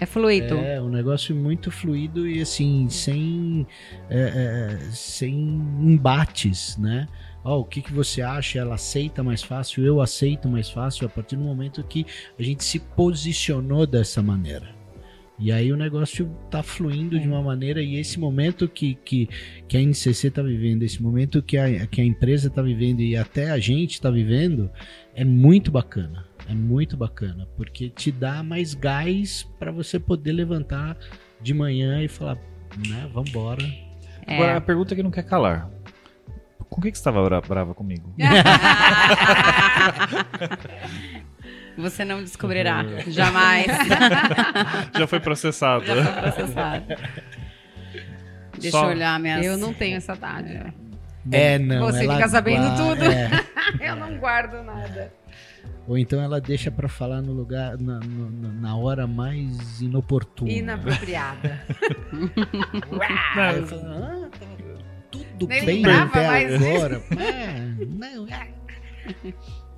É fluido. É, um negócio muito fluido e assim, sem, é, é, sem embates, né? Oh, o que, que você acha? Ela aceita mais fácil, eu aceito mais fácil, a partir do momento que a gente se posicionou dessa maneira. E aí o negócio tá fluindo de uma maneira, e esse momento que, que, que a NCC tá vivendo, esse momento que a, que a empresa tá vivendo e até a gente tá vivendo, é muito bacana. É muito bacana, porque te dá mais gás para você poder levantar de manhã e falar, né, vambora. É. Agora, a pergunta que não quer calar. Com que, que você estava brava comigo? [laughs] Você não descobrirá. Jamais. [laughs] Já foi processado. Já foi processado. Deixa Só... eu olhar minhas... Eu não tenho essa dádiva. É, não. Você fica sabendo tudo. É. [laughs] eu não guardo nada. Ou então ela deixa para falar no lugar, na, na, na, hora mais inoportuna. Inapropriada. ah, tudo Nem bem até agora. Ah, [laughs] não.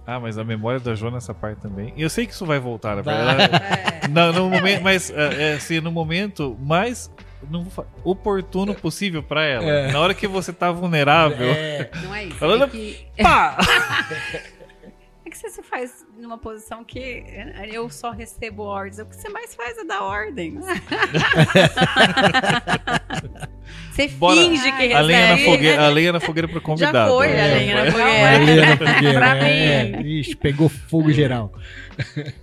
Ah, mas a memória da Jo nessa parte também. E eu sei que isso vai voltar, na verdade. É. No, no, momento, mas é, é, assim, no momento mais no, oportuno possível para ela. É. Na hora que você tá vulnerável. É. Não é isso. Falando, é que... Pá! [laughs] É que você se faz numa posição que eu só recebo ordens. O que você mais faz é dar ordens. [laughs] você Bora. finge que recebe. A lenha na fogueira, a lenha na fogueira pro convidado. Já foi é, a lenha na fogueira. A lenha na [laughs] fogueira. pra é, mim. Ixi, pegou fogo geral.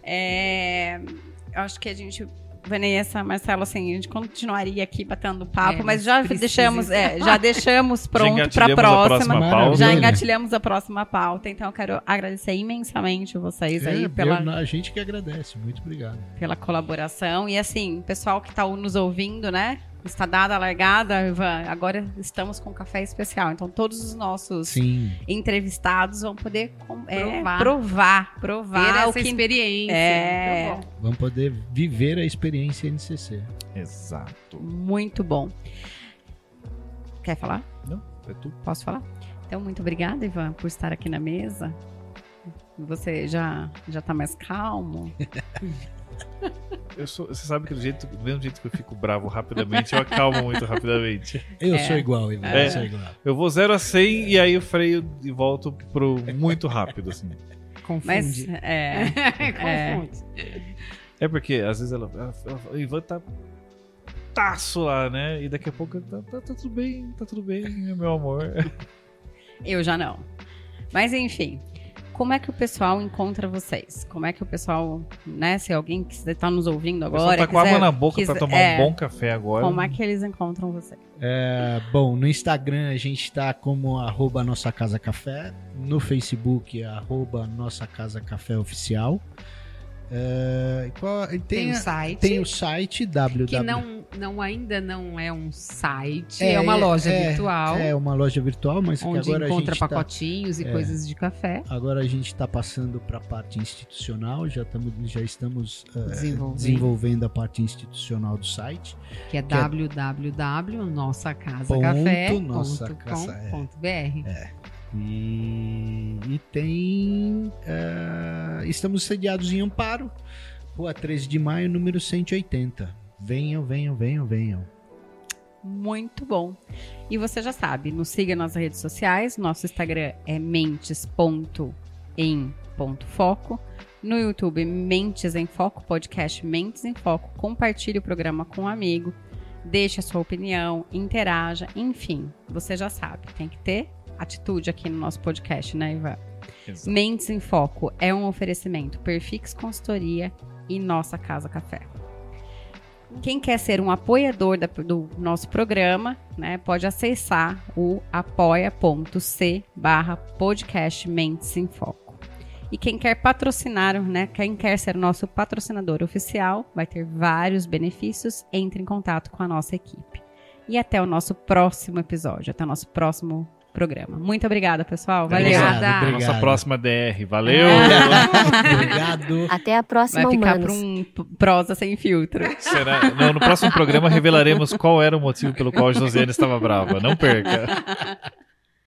É, eu acho que a gente Vanessa, Marcelo, assim, a gente continuaria aqui batendo papo, é, mas já deixamos, é, já deixamos [laughs] pronto para a próxima. próxima já engatilhamos a próxima pauta. Então, eu quero agradecer imensamente vocês é, aí pela. a gente que agradece, muito obrigado. Pela colaboração. E assim, pessoal que está nos ouvindo, né? Está dada a largada, Ivan, agora estamos com café especial. Então, todos os nossos Sim. entrevistados vão poder é, provar, provar, essa que... experiência. É... Vão poder viver a experiência NCC. Exato. Muito bom. Quer falar? Não, é tudo. Posso falar? Então, muito obrigada, Ivan, por estar aqui na mesa. Você já já está mais calmo? [laughs] Eu sou, você sabe que do, jeito, do mesmo jeito que eu fico bravo rapidamente, eu acalmo muito rapidamente. Eu é. sou igual, Ivan. É. Eu sou igual. Eu vou 0 a 100 e aí eu freio e volto pro muito rápido, assim. Confunde. Mas, é, [laughs] Confunde. É. é porque às vezes ela, ela, ela, o Ivan tá taço lá, né? E daqui a pouco tá, tá, tá tudo bem, tá tudo bem, meu amor. Eu já não. Mas enfim, como é que o pessoal encontra vocês? Como é que o pessoal, né, se alguém que está nos ouvindo agora. Tá com água na boca para tomar é, um bom café agora. Como é que eles encontram você? É, bom, no Instagram a gente está como arroba Nossa Casa Café, no Facebook arroba Nossa Casa Café Oficial. É, qual, tem, tem, o site. Tem o site www. Que não, não, ainda não é um site, é, é uma loja é, virtual. É uma loja virtual, mas onde que agora encontra a gente tá pacotinhos tá, e coisas de café. Agora a gente está passando para a parte institucional, já, tamo, já estamos uh, desenvolvendo. desenvolvendo. a parte institucional do site. Que é que www.nossacasacafé.com.br. É. E, e tem. Uh, estamos sediados em Amparo, Rua 13 de Maio, número 180. Venham, venham, venham, venham. Muito bom. E você já sabe, nos siga nas redes sociais. Nosso Instagram é mentes.em.foco. No YouTube, Mentes em Foco, podcast Mentes em Foco. Compartilhe o programa com um amigo. Deixe a sua opinião, interaja, enfim, você já sabe, tem que ter atitude aqui no nosso podcast, né, Ivan? Exato. Mentes em Foco é um oferecimento Perfix Consultoria e Nossa Casa Café. Quem quer ser um apoiador da- do nosso programa, né, pode acessar o apoia.c barra podcast Mentes em Foco. E quem quer patrocinar, né, quem quer ser nosso patrocinador oficial, vai ter vários benefícios. Entre em contato com a nossa equipe. E até o nosso próximo episódio, até o nosso próximo programa. Muito obrigada, pessoal. Valeu. Obrigada. obrigado. Nossa próxima DR. Valeu! [laughs] Obrigado. Até a próxima, Vai ficar para um prosa sem filtro. Será? No, no próximo programa revelaremos qual era o motivo pelo qual a Josiane estava brava. Não perca. [laughs]